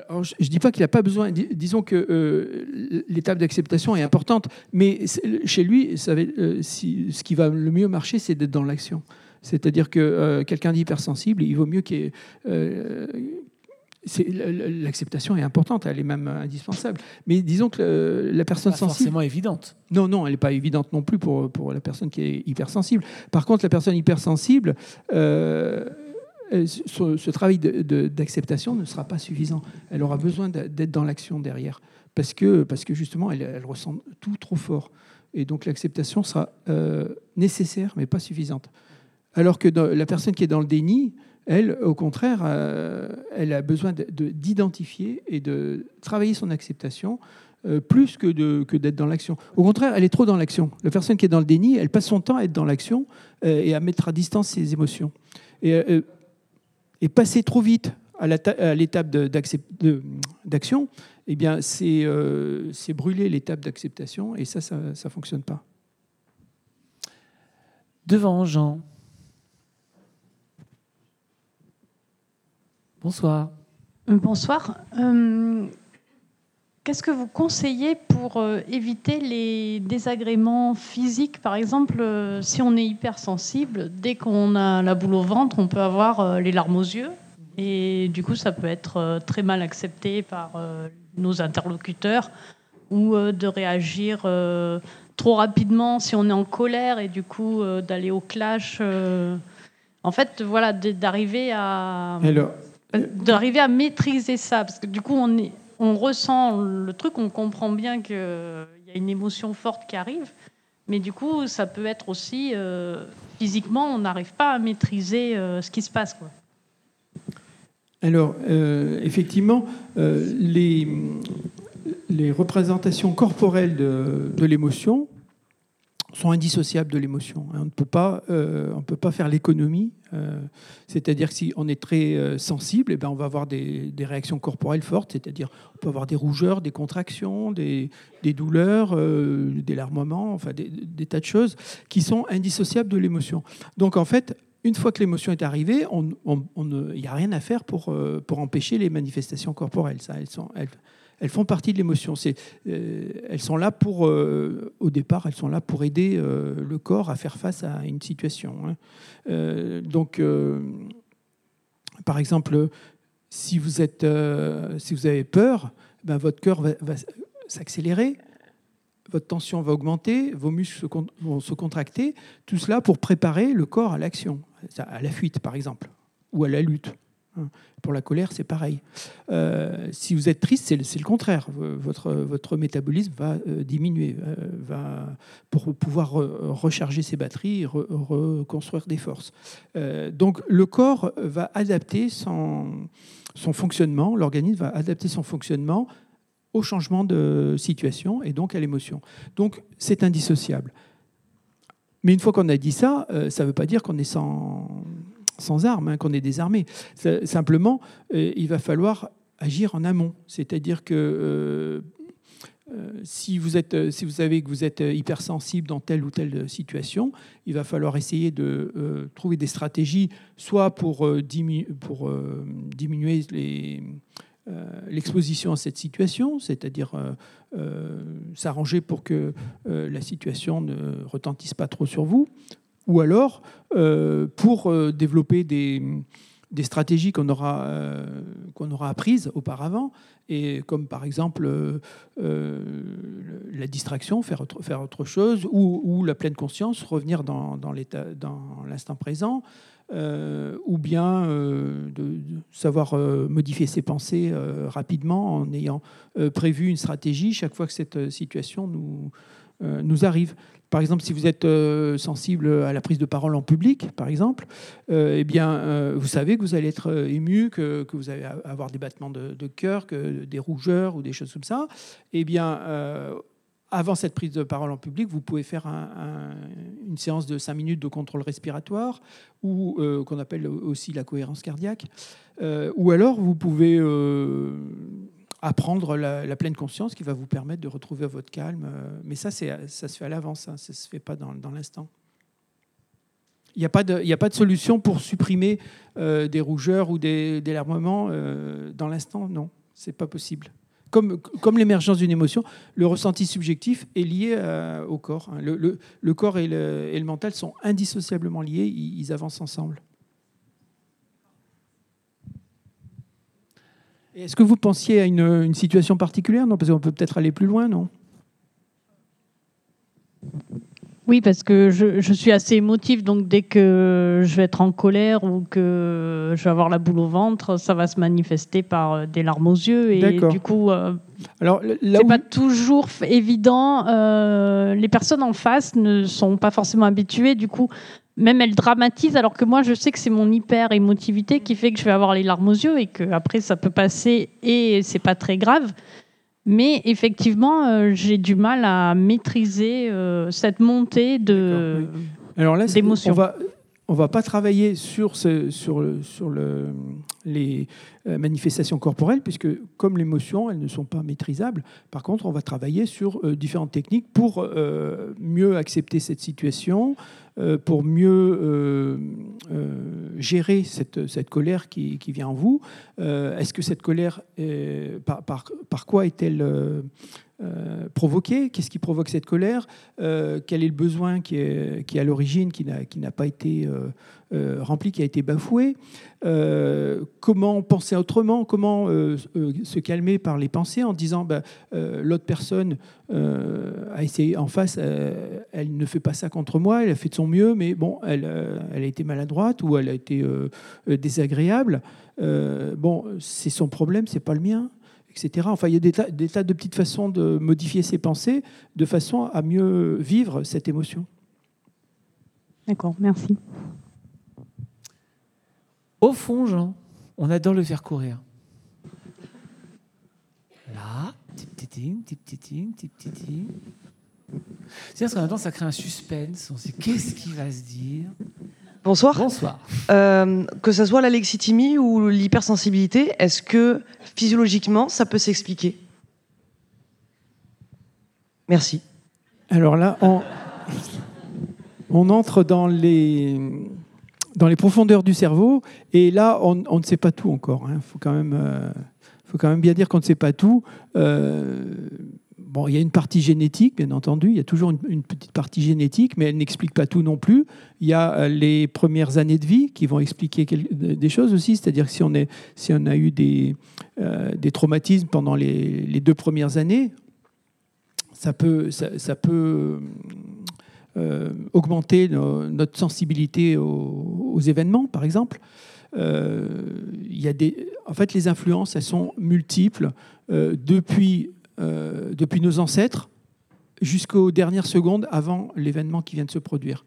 Alors, je ne dis pas qu'il n'a pas besoin. Dis- disons que euh, l'étape d'acceptation est importante, mais chez lui, ça va- euh, si- ce qui va le mieux marcher, c'est d'être dans l'action. C'est-à-dire que euh, quelqu'un d'hypersensible, il vaut mieux qu'il euh, L'acceptation est importante, elle est même indispensable. Mais disons que euh, la personne Pas sensible. forcément évidente. Non, non, elle n'est pas évidente non plus pour, pour la personne qui est hypersensible. Par contre, la personne hypersensible, euh, euh, ce, ce travail d'acceptation ne sera pas suffisant. Elle aura besoin d'être dans l'action derrière. Parce que, parce que justement, elle, ressent tout trop fort. Et donc l'acceptation sera euh, nécessaire, mais pas suffisante. Alors que la personne qui est dans le déni, elle, au contraire, euh, elle a besoin de- de- d'identifier et de travailler son acceptation euh, plus que d'être dans l'action. Au contraire, elle est trop dans l'action. La personne qui est dans le déni, elle passe son temps à être dans l'action euh, et à mettre à distance ses émotions. Et, euh, et passer trop vite à l'étape d'action, eh bien, c'est euh, brûler l'étape d'acceptation et ça, ça ne fonctionne pas. Devant Jean. Bonsoir. Bonsoir. Euh, Qu'est-ce que vous conseillez pour euh, éviter les désagréments physiques? Par exemple, euh, si on est hypersensible, dès qu'on a la boule au ventre, on peut avoir euh, les larmes aux yeux. Et du coup, ça peut être très mal accepté par nos interlocuteurs ou de réagir trop rapidement si on est en colère et du coup d'aller au clash. En fait, voilà, d'arriver à d'arriver à maîtriser ça parce que du coup on est on ressent le truc on comprend bien qu'il y a une émotion forte qui arrive mais du coup ça peut être aussi euh, physiquement on n'arrive pas à maîtriser euh, ce qui se passe. Alors, euh, effectivement, les, représentations corporelles de l'émotion sont indissociables de l'émotion. hein. On ne peut pas, euh, on peut pas faire l'économie. euh, c'est-à-dire que si on est très euh, sensible, eh ben, on va avoir des, réactions corporelles fortes. C'est-à-dire, on peut avoir des rougeurs, des contractions, des, douleurs, des larmoiements, enfin des, tas de choses qui sont indissociables de l'émotion. Donc, en fait, une fois que l'émotion est arrivée, on- on- il n'y a rien à faire pour, pour empêcher les manifestations corporelles. Ça, elles, sont, elles, elles font partie de l'émotion. Euh, elles sont là pour, euh, au départ, elles sont là pour aider euh, le corps à faire face à une situation. hein. Donc, par exemple, si vous, êtes, si vous avez peur, ben, votre cœur va, va s'accélérer, votre tension va augmenter, vos muscles vont se contracter, tout cela pour préparer le corps à l'action, à la fuite par exemple, ou à la lutte. Hein. Pour la colère, c'est pareil. Euh, si vous êtes triste, c'est le, contraire. Votre, votre métabolisme va euh, diminuer, euh, va, pour pouvoir re- recharger ses batteries, re- reconstruire des forces. Donc le corps va adapter son, fonctionnement, l'organisme va adapter son fonctionnement au changement de situation et donc à l'émotion. Donc c'est indissociable. Mais une fois qu'on a dit ça, ça ne veut pas dire qu'on est sans, sans armes, hein, qu'on est désarmé. Simplement, euh, il va falloir agir en amont. C'est-à-dire que euh, euh, si, vous êtes, si vous savez que vous êtes hypersensible dans telle ou telle situation, il va falloir essayer de trouver des stratégies, soit pour, diminuer, l'exposition à cette situation, c'est-à-dire s'arranger pour que la situation ne retentisse pas trop sur vous, ou alors euh, pour euh, développer des, stratégies qu'on aura, euh, qu'on aura apprises auparavant, et comme par exemple la distraction, faire autre, faire autre chose, ou, la pleine conscience, revenir dans, l'instant présent, ou bien de, savoir modifier ses pensées rapidement en ayant prévu une stratégie chaque fois que cette situation nous, nous arrive. Par exemple, si vous êtes euh, sensible à la prise de parole en public, par exemple, euh, eh bien, euh, vous savez que vous allez être euh, ému, que, que vous allez avoir des battements de, cœur, que des rougeurs ou des choses comme ça. Eh bien, euh, avant cette prise de parole en public, vous pouvez faire un- un- une séance de 5 minutes de contrôle respiratoire, ou euh, qu'on appelle aussi la cohérence cardiaque. Euh, ou alors, vous pouvez euh, apprendre la, pleine conscience qui va vous permettre de retrouver votre calme. Euh, Mais ça, ça se fait à l'avance, hein, ça ne se fait pas dans, l'instant. Il n'y a, pas de- solution pour supprimer euh, des rougeurs ou des, larmements euh, dans l'instant, non, c'est pas possible. Comme, l'émergence d'une émotion, le ressenti subjectif est lié au corps. hein. Le, corps et le, mental sont indissociablement liés, ils avancent ensemble. Est-ce que vous pensiez à une, une situation particulière? Non, parce qu'on peut peut-être aller plus loin, non? Oui, parce que je, je suis assez émotive, donc dès que je vais être en colère ou que je vais avoir la boule au ventre, ça va se manifester par euh, des larmes aux yeux. Et D'accord. du coup, euh, Alors c'est où- pas toujours évident. euh, les personnes en face ne sont pas forcément habituées. Du coup, même elles dramatisent, alors que moi, je sais que c'est mon hyper émotivité qui fait que je vais avoir les larmes aux yeux et que après ça peut passer et c'est pas très grave. Mais effectivement, euh, j'ai du mal à maîtriser euh, cette montée de. Alors là, c'est- d'émotion. on va on va pas travailler sur sur sur le, les euh, manifestations corporelles puisque comme l'émotion, elles ne sont pas maîtrisables. Par contre, on va travailler sur euh, différentes techniques pour euh, mieux accepter cette situation, pour mieux gérer cette, cette colère qui, qui vient en vous. Est-ce que cette colère, par, par, par quoi est-elle euh, provoquée Qu'est-ce qui provoque cette colère Euh, Quel est le besoin qui est, à l'origine, qui n'a pas été euh, euh, rempli, qui a été bafoué Comment penser autrement Comment se calmer par les pensées en disant bah, l'autre personne a essayé en face, elle ne fait pas ça contre moi, elle a fait de son mieux, mais bon, elle, elle a été maladroite ou elle a été désagréable. Bon, c'est son problème, c'est pas le mien etc. Enfin, il y a des tas, des tas de petites façons de modifier ses pensées de façon à mieux vivre cette émotion. D'accord, merci. Au fond, Jean, on adore le faire courir. Là, tip titing, tip titing, tip titing. C'est-à-dire qu'en même temps, ça crée un suspense. On sait qu'est-ce qu'il va se dire? Bonsoir. Bonsoir. Euh, que ce soit l'alexithymie ou l'hypersensibilité, est-ce que physiologiquement ça peut s'expliquer? Merci. Alors là, on, on entre dans les, dans les profondeurs du cerveau, et là, on, on ne sait pas tout encore. Il faut, quand même, euh, faut quand même bien dire qu'on ne sait pas tout. Euh, bon, il y a une partie génétique, bien entendu, il y a toujours une, petite partie génétique, mais elle n'explique pas tout non plus. Il y a euh, les premières années de vie qui vont expliquer des choses aussi, c'est-à-dire que si on, a eu des, euh, traumatismes pendant les, deux premières années, ça peut, euh, augmenter no- notre sensibilité aux, événements, par exemple. Il y a des, en fait, les influences, elles sont multiples depuis, depuis nos ancêtres jusqu'aux dernières secondes avant l'événement qui vient de se produire.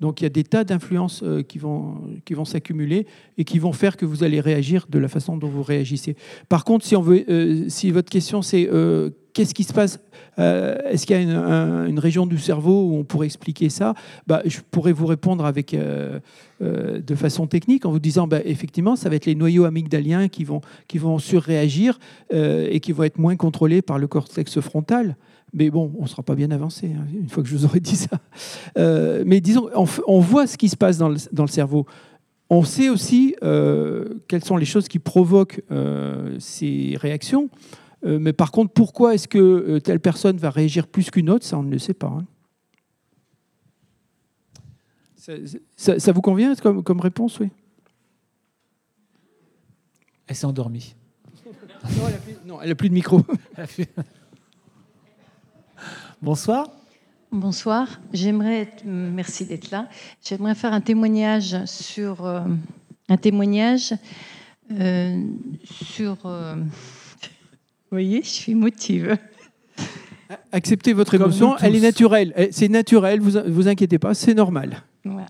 Donc il y a des tas d'influences euh, qui vont, qui vont s'accumuler et qui vont faire que vous allez réagir de la façon dont vous réagissez. Par contre, si, euh, votre question c'est euh, qu'est-ce qui se passe Est-ce qu'il y a une, un- une région du cerveau où on pourrait expliquer ça bah, Je pourrais vous répondre avec, de façon technique en vous disant bah, effectivement, ça va être les noyaux amygdaliens qui vont, qui vont surréagir et qui vont être moins contrôlés par le cortex frontal. Mais bon, on ne sera pas bien avancé, hein, une fois que je vous aurai dit ça. Euh, mais disons, on, voit ce qui se passe dans le, dans le cerveau. On sait aussi euh, quelles sont les choses qui provoquent euh, ces réactions. Mais par contre, pourquoi est-ce que telle personne va réagir plus qu'une autre Ça, on ne le sait pas. hein. Ça, ça- ça vous convient comme, comme réponse, oui? Elle s'est endormie. non, elle a plus, non, elle n'a plus de micro. [laughs] Bonsoir. Bonsoir. J'aimerais, être- merci d'être là. J'aimerais faire un témoignage sur euh, un témoignage euh, sur. euh, vous voyez, je suis émotive. Acceptez votre émotion, elle est naturelle. Elle- C'est naturel, vous vous inquiétez pas, c'est normal. Voilà.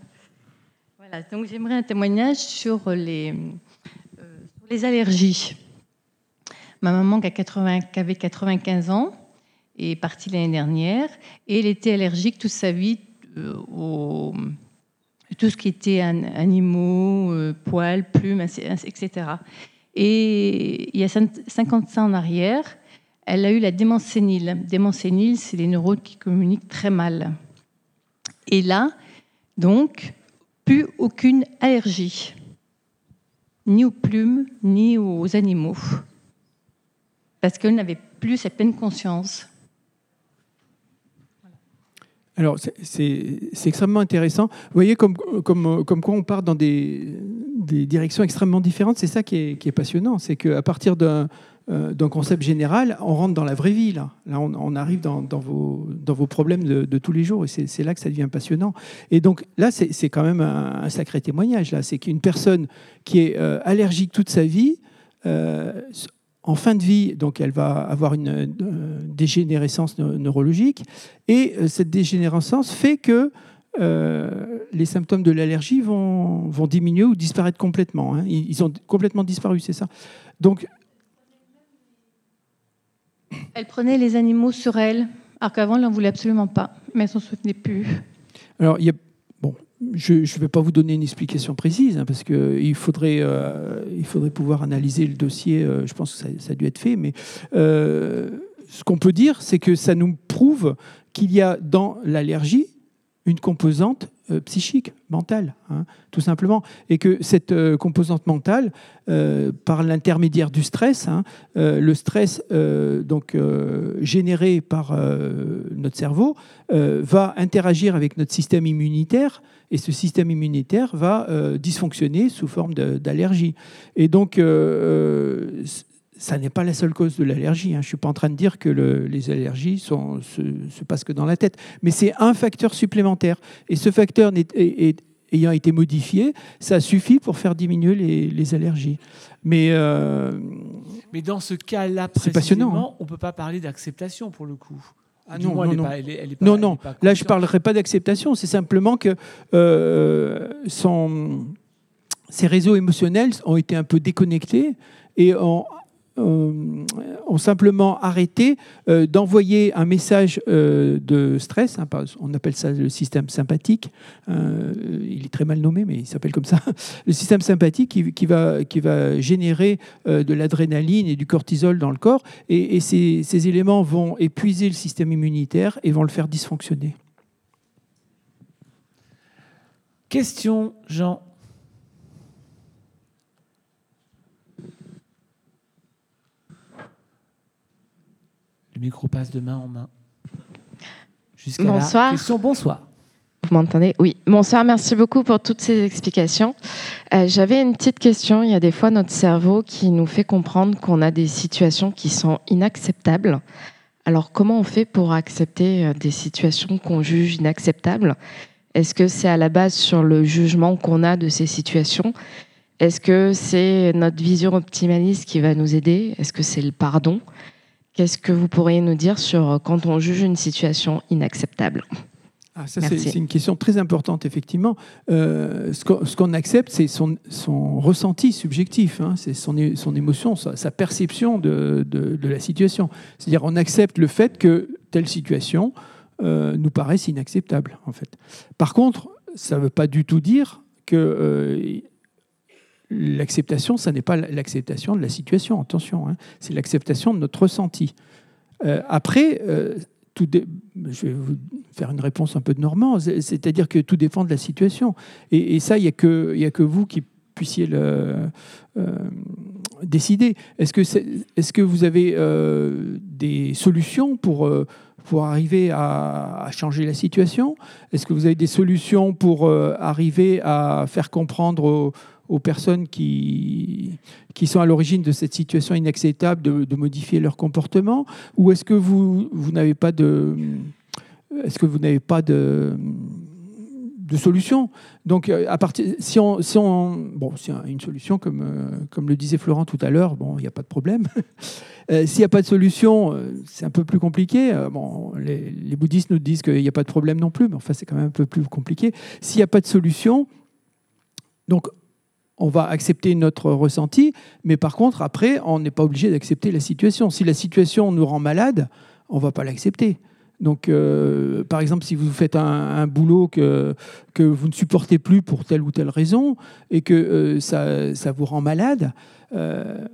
Voilà, donc j'aimerais un témoignage sur les, euh, sur les allergies. Ma maman qui, a 80 qui avait 95 ans est partie l'année dernière et elle était allergique toute sa vie euh, au tout ce qui était an- animaux, euh, poils, plumes, etc. Et il y a cin- 50 ans en arrière, elle a eu la démence sénile. Démence sénile, c'est les neurones qui communiquent très mal. Et là, donc, plus aucune allergie, ni aux plumes, ni aux animaux, parce qu'elle n'avait plus sa pleine conscience. Alors, c'est- extrêmement intéressant. Vous voyez comme, comme, comme quoi on part dans des, directions extrêmement différentes. C'est ça qui est, passionnant. C'est qu'à partir d'un euh, d'un concept général, on rentre dans la vraie vie. Là, on, arrive dans, vos, dans vos problèmes de, tous les jours. Et c'est là que ça devient passionnant. Et donc là, c'est quand même un, un sacré témoignage. là. C'est qu'une personne qui est euh, allergique toute sa vie, euh, en fin de vie, donc elle va avoir une euh, dégénérescence neu- neurologique, et euh, cette dégénérescence fait que euh, les symptômes de l'allergie vont, vont diminuer ou disparaître complètement. hein. Ils, ils ont complètement disparu, c'est ça. Donc, Elle prenait les animaux sur elle, alors qu'avant, elle n'en voulait absolument pas, mais elle s'en souvenait plus. alors, il y a, je ne vais pas vous donner une explication précise, hein, parce qu'il faudrait, euh, faudrait pouvoir analyser le dossier. euh, je pense que ça, a dû être fait, mais euh, ce qu'on peut dire, c'est que ça nous prouve qu'il y a dans l'allergie une composante psychique, mentale, hein, tout simplement, et que cette composante mentale, par l'intermédiaire du stress, hein, le stress donc généré par notre cerveau va interagir avec notre système immunitaire, et ce système immunitaire va euh, dysfonctionner sous forme d'allergie. Et donc euh, euh, ça n'est pas la seule cause de l'allergie. hein. Je ne suis pas en train de dire que le- les allergies sont, se, se passent que dans la tête, mais c'est un facteur supplémentaire. Et ce facteur n'est- est- est- ayant été modifié, ça suffit pour faire diminuer les, les allergies. Mais euh, Mais dans ce cas-là, passionnant, hein. précisément, on ne peut pas parler d'acceptation pour le coup. Ah non, moins, non, elle est non. pas- elle est- elle est pas- non, elle est non. pas Là, je ne parlerai pas d'acceptation. C'est simplement que euh, son, ses réseaux émotionnels ont été un peu déconnectés et ont, ont simplement arrêté euh, d'envoyer un message euh, de stress. hein, on appelle ça le système sympathique. Euh, il est très mal nommé, mais il s'appelle comme ça. [laughs] Le système sympathique qui, va, qui va générer euh, de l'adrénaline et du cortisol dans le corps. Et, et ces, ces éléments vont épuiser le système immunitaire et vont le faire dysfonctionner. Question, Jean. Le micro passe de main en main. Jusqu'à la Bonsoir. question, bonsoir. Vous m'entendez? Oui. Bonsoir, merci beaucoup pour toutes ces explications. Euh, J'avais une petite question. Il y a des fois notre cerveau qui nous fait comprendre qu'on a des situations qui sont inacceptables. Alors comment on fait pour accepter euh, des situations qu'on juge inacceptables? Est-ce que c'est à la base sur le jugement qu'on a de ces situations? Est-ce que c'est notre vision optimaliste qui va nous aider? Est-ce que c'est le pardon? Qu'est-ce que vous pourriez nous dire sur euh, quand on juge une situation inacceptable? Ah, ça, c'est une question très importante, effectivement. Euh, ce qu'on accepte, c'est son, son, ressenti subjectif, hein. c'est son, son, émotion, sa, sa perception de, de, de, la situation. C'est-à-dire, on accepte le fait que telle situation euh, nous paraisse inacceptable, en fait. Par contre, ça ne veut pas du tout dire que euh, l'acceptation, ça n'est pas l'acceptation de la situation, attention, hein. c'est l'acceptation de notre ressenti. Euh, après, tout je vais vous faire une réponse un peu de Normand, c'est-à-dire que tout dépend de la situation. Et, ça, il n'y a, que, vous qui puissiez le euh, décider. Est-ce que, vous avez euh, des solutions pour, euh, pour arriver à, changer la situation? Est-ce que vous avez des solutions pour arriver à faire comprendre aux, aux personnes qui, qui sont à l'origine de cette situation inacceptable de, modifier leur comportement Ou est-ce que vous, vous n'avez pas de... Est-ce que vous n'avez pas de, de solution? Donc, euh, à partir, si on, si on, bon, c'est une solution comme, euh, comme le disait Florent tout à l'heure, bon, il n'y a pas de problème. [laughs] Euh, s'il n'y a pas de solution, c'est un peu plus compliqué. bon, les, les, bouddhistes nous disent qu'il n'y a pas de problème non plus, mais enfin, c'est quand même un peu plus compliqué. S'il n'y a pas de solution, donc on va accepter notre ressenti, mais par contre, après, on n'est pas obligé d'accepter la situation. Si la situation nous rend malade, on ne va pas l'accepter. Donc, euh, par exemple, si vous faites un, boulot que, vous ne supportez plus pour telle ou telle raison et que euh, ça, vous rend malade, euh,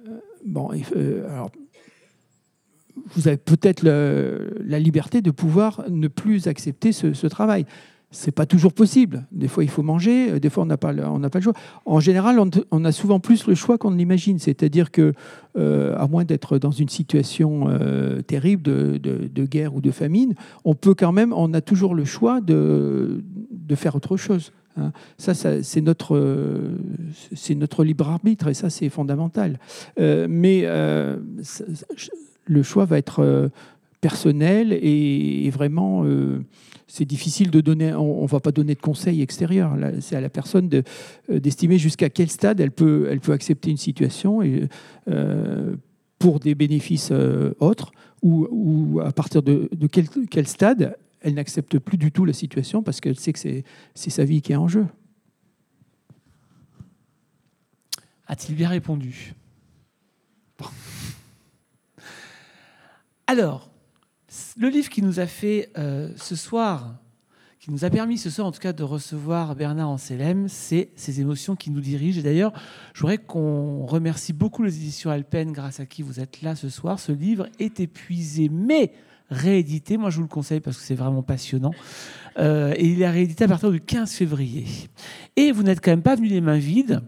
vous avez peut-être la liberté de pouvoir ne plus accepter ce, ce travail c'est pas toujours possible. Des fois, il faut manger, euh, des fois, on n'a pas, pas le choix. En général, on, a souvent plus le choix qu'on ne l'imagine. C'est-à-dire que, euh, à moins d'être dans une situation euh, terrible de, guerre ou de famine, on peut quand même, on a toujours le choix de, de faire autre chose. Hein. Ça, c'est notre, c'est notre libre arbitre et ça, c'est fondamental. mais le choix va être personnel et, vraiment c'est difficile de donner, on ne va pas donner de conseils extérieurs. C'est à la personne euh, d'estimer jusqu'à quel stade elle peut, elle peut accepter une situation et, euh, pour des bénéfices euh, autres, ou, ou, à partir de, de quel, quel, stade elle n'accepte plus du tout la situation parce qu'elle sait que c'est sa vie qui est en jeu. A-t-il bien répondu? Alors, le livre qui nous a fait euh, ce soir, qui nous a permis ce soir en tout cas de recevoir Bernard Anselem, c'est ces émotions qui nous dirigent. Et d'ailleurs, je voudrais qu'on remercie beaucoup les éditions Alpen, grâce à qui vous êtes là ce soir. Ce livre est épuisé, mais réédité. Moi, je vous le conseille parce que c'est vraiment passionnant. Euh, et il est réédité à partir du 15 février. Et vous n'êtes quand même pas venu les mains vides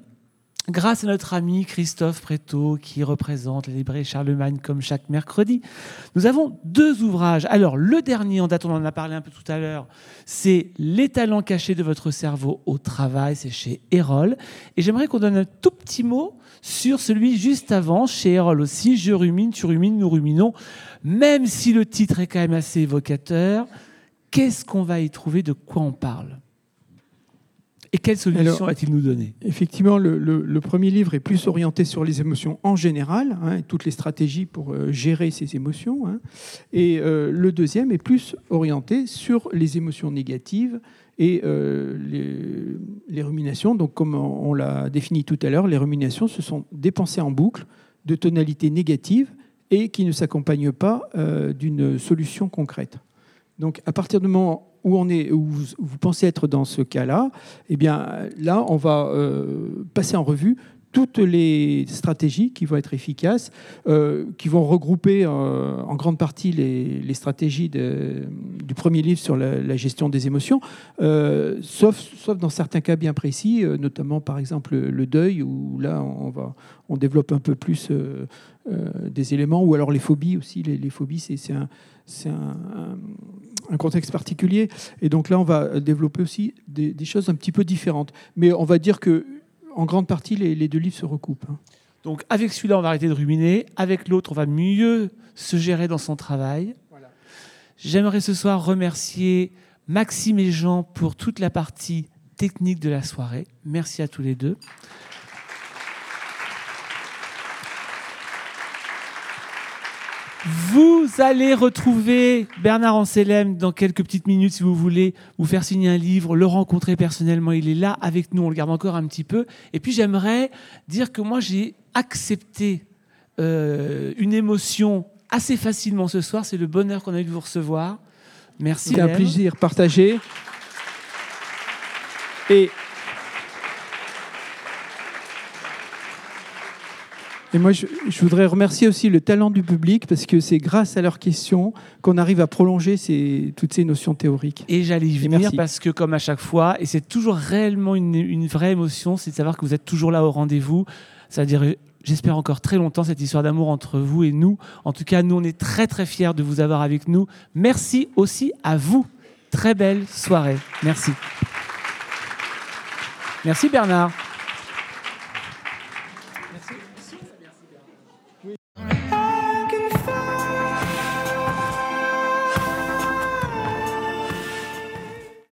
grâce à notre ami Christophe Préto, qui représente la librairie Charlemagne comme chaque mercredi, nous avons deux ouvrages. Alors, le dernier en date, on en a parlé un peu tout à l'heure, c'est Les talents cachés de votre cerveau au travail, c'est chez Erol. Et j'aimerais qu'on donne un tout petit mot sur celui juste avant, chez Erol aussi, Je rumine, tu rumines, nous ruminons. Même si le titre est quand même assez évocateur, qu'est-ce qu'on va y trouver, de quoi on parle? Et quelle solution a-t-il nous donné? Effectivement, le, premier livre est plus orienté sur les émotions en général, hein, toutes les stratégies pour euh, gérer ces émotions. Hein. et euh, le deuxième est plus orienté sur les émotions négatives et euh, les, les, ruminations. Donc, comme on, l'a défini tout à l'heure, les ruminations, ce sont des pensées en boucle de tonalité négative et qui ne s'accompagnent pas d'une solution concrète. Donc, à partir du moment où, on est, où vous, pensez être dans ce cas-là, eh bien, là, on va euh, passer en revue toutes les stratégies qui vont être efficaces, euh, qui vont regrouper euh, en grande partie les, stratégies du premier livre sur la, gestion des émotions, sauf, dans certains cas bien précis, notamment par exemple le, deuil, où là on, va, on développe un peu plus des éléments, ou alors les phobies aussi. Les, les phobies, c'est un, un, un contexte particulier. Et donc là, on va développer aussi des, choses un petit peu différentes. Mais on va dire que en grande partie, les, deux livres se recoupent. Hein. Donc avec celui-là, on va arrêter de ruminer. Avec l'autre, on va mieux se gérer dans son travail. J'aimerais ce soir remercier Maxime et Jean pour toute la partie technique de la soirée. Merci à tous les deux. Vous allez retrouver Bernard Anselem dans quelques petites minutes si vous voulez vous faire signer un livre, le rencontrer personnellement. Il est là avec nous, on le garde encore un petit peu. Et puis j'aimerais dire que moi j'ai accepté euh, une émotion assez facilement ce soir. C'est le bonheur qu'on a eu de vous recevoir. Merci. C'est un plaisir partagé. Et, et moi, je, je voudrais remercier aussi le talent du public parce que c'est grâce à leurs questions qu'on arrive à prolonger ces, toutes ces notions théoriques. Et j'allais y venir merci. parce que, comme à chaque fois, et c'est toujours réellement une, une vraie émotion, c'est de savoir que vous êtes toujours là au rendez-vous. Ça veut dire, j'espère encore très longtemps, cette histoire d'amour entre vous et nous. En tout cas, nous, on est très très fiers de vous avoir avec nous. Merci aussi à vous. Très belle soirée. Merci. Merci Bernard.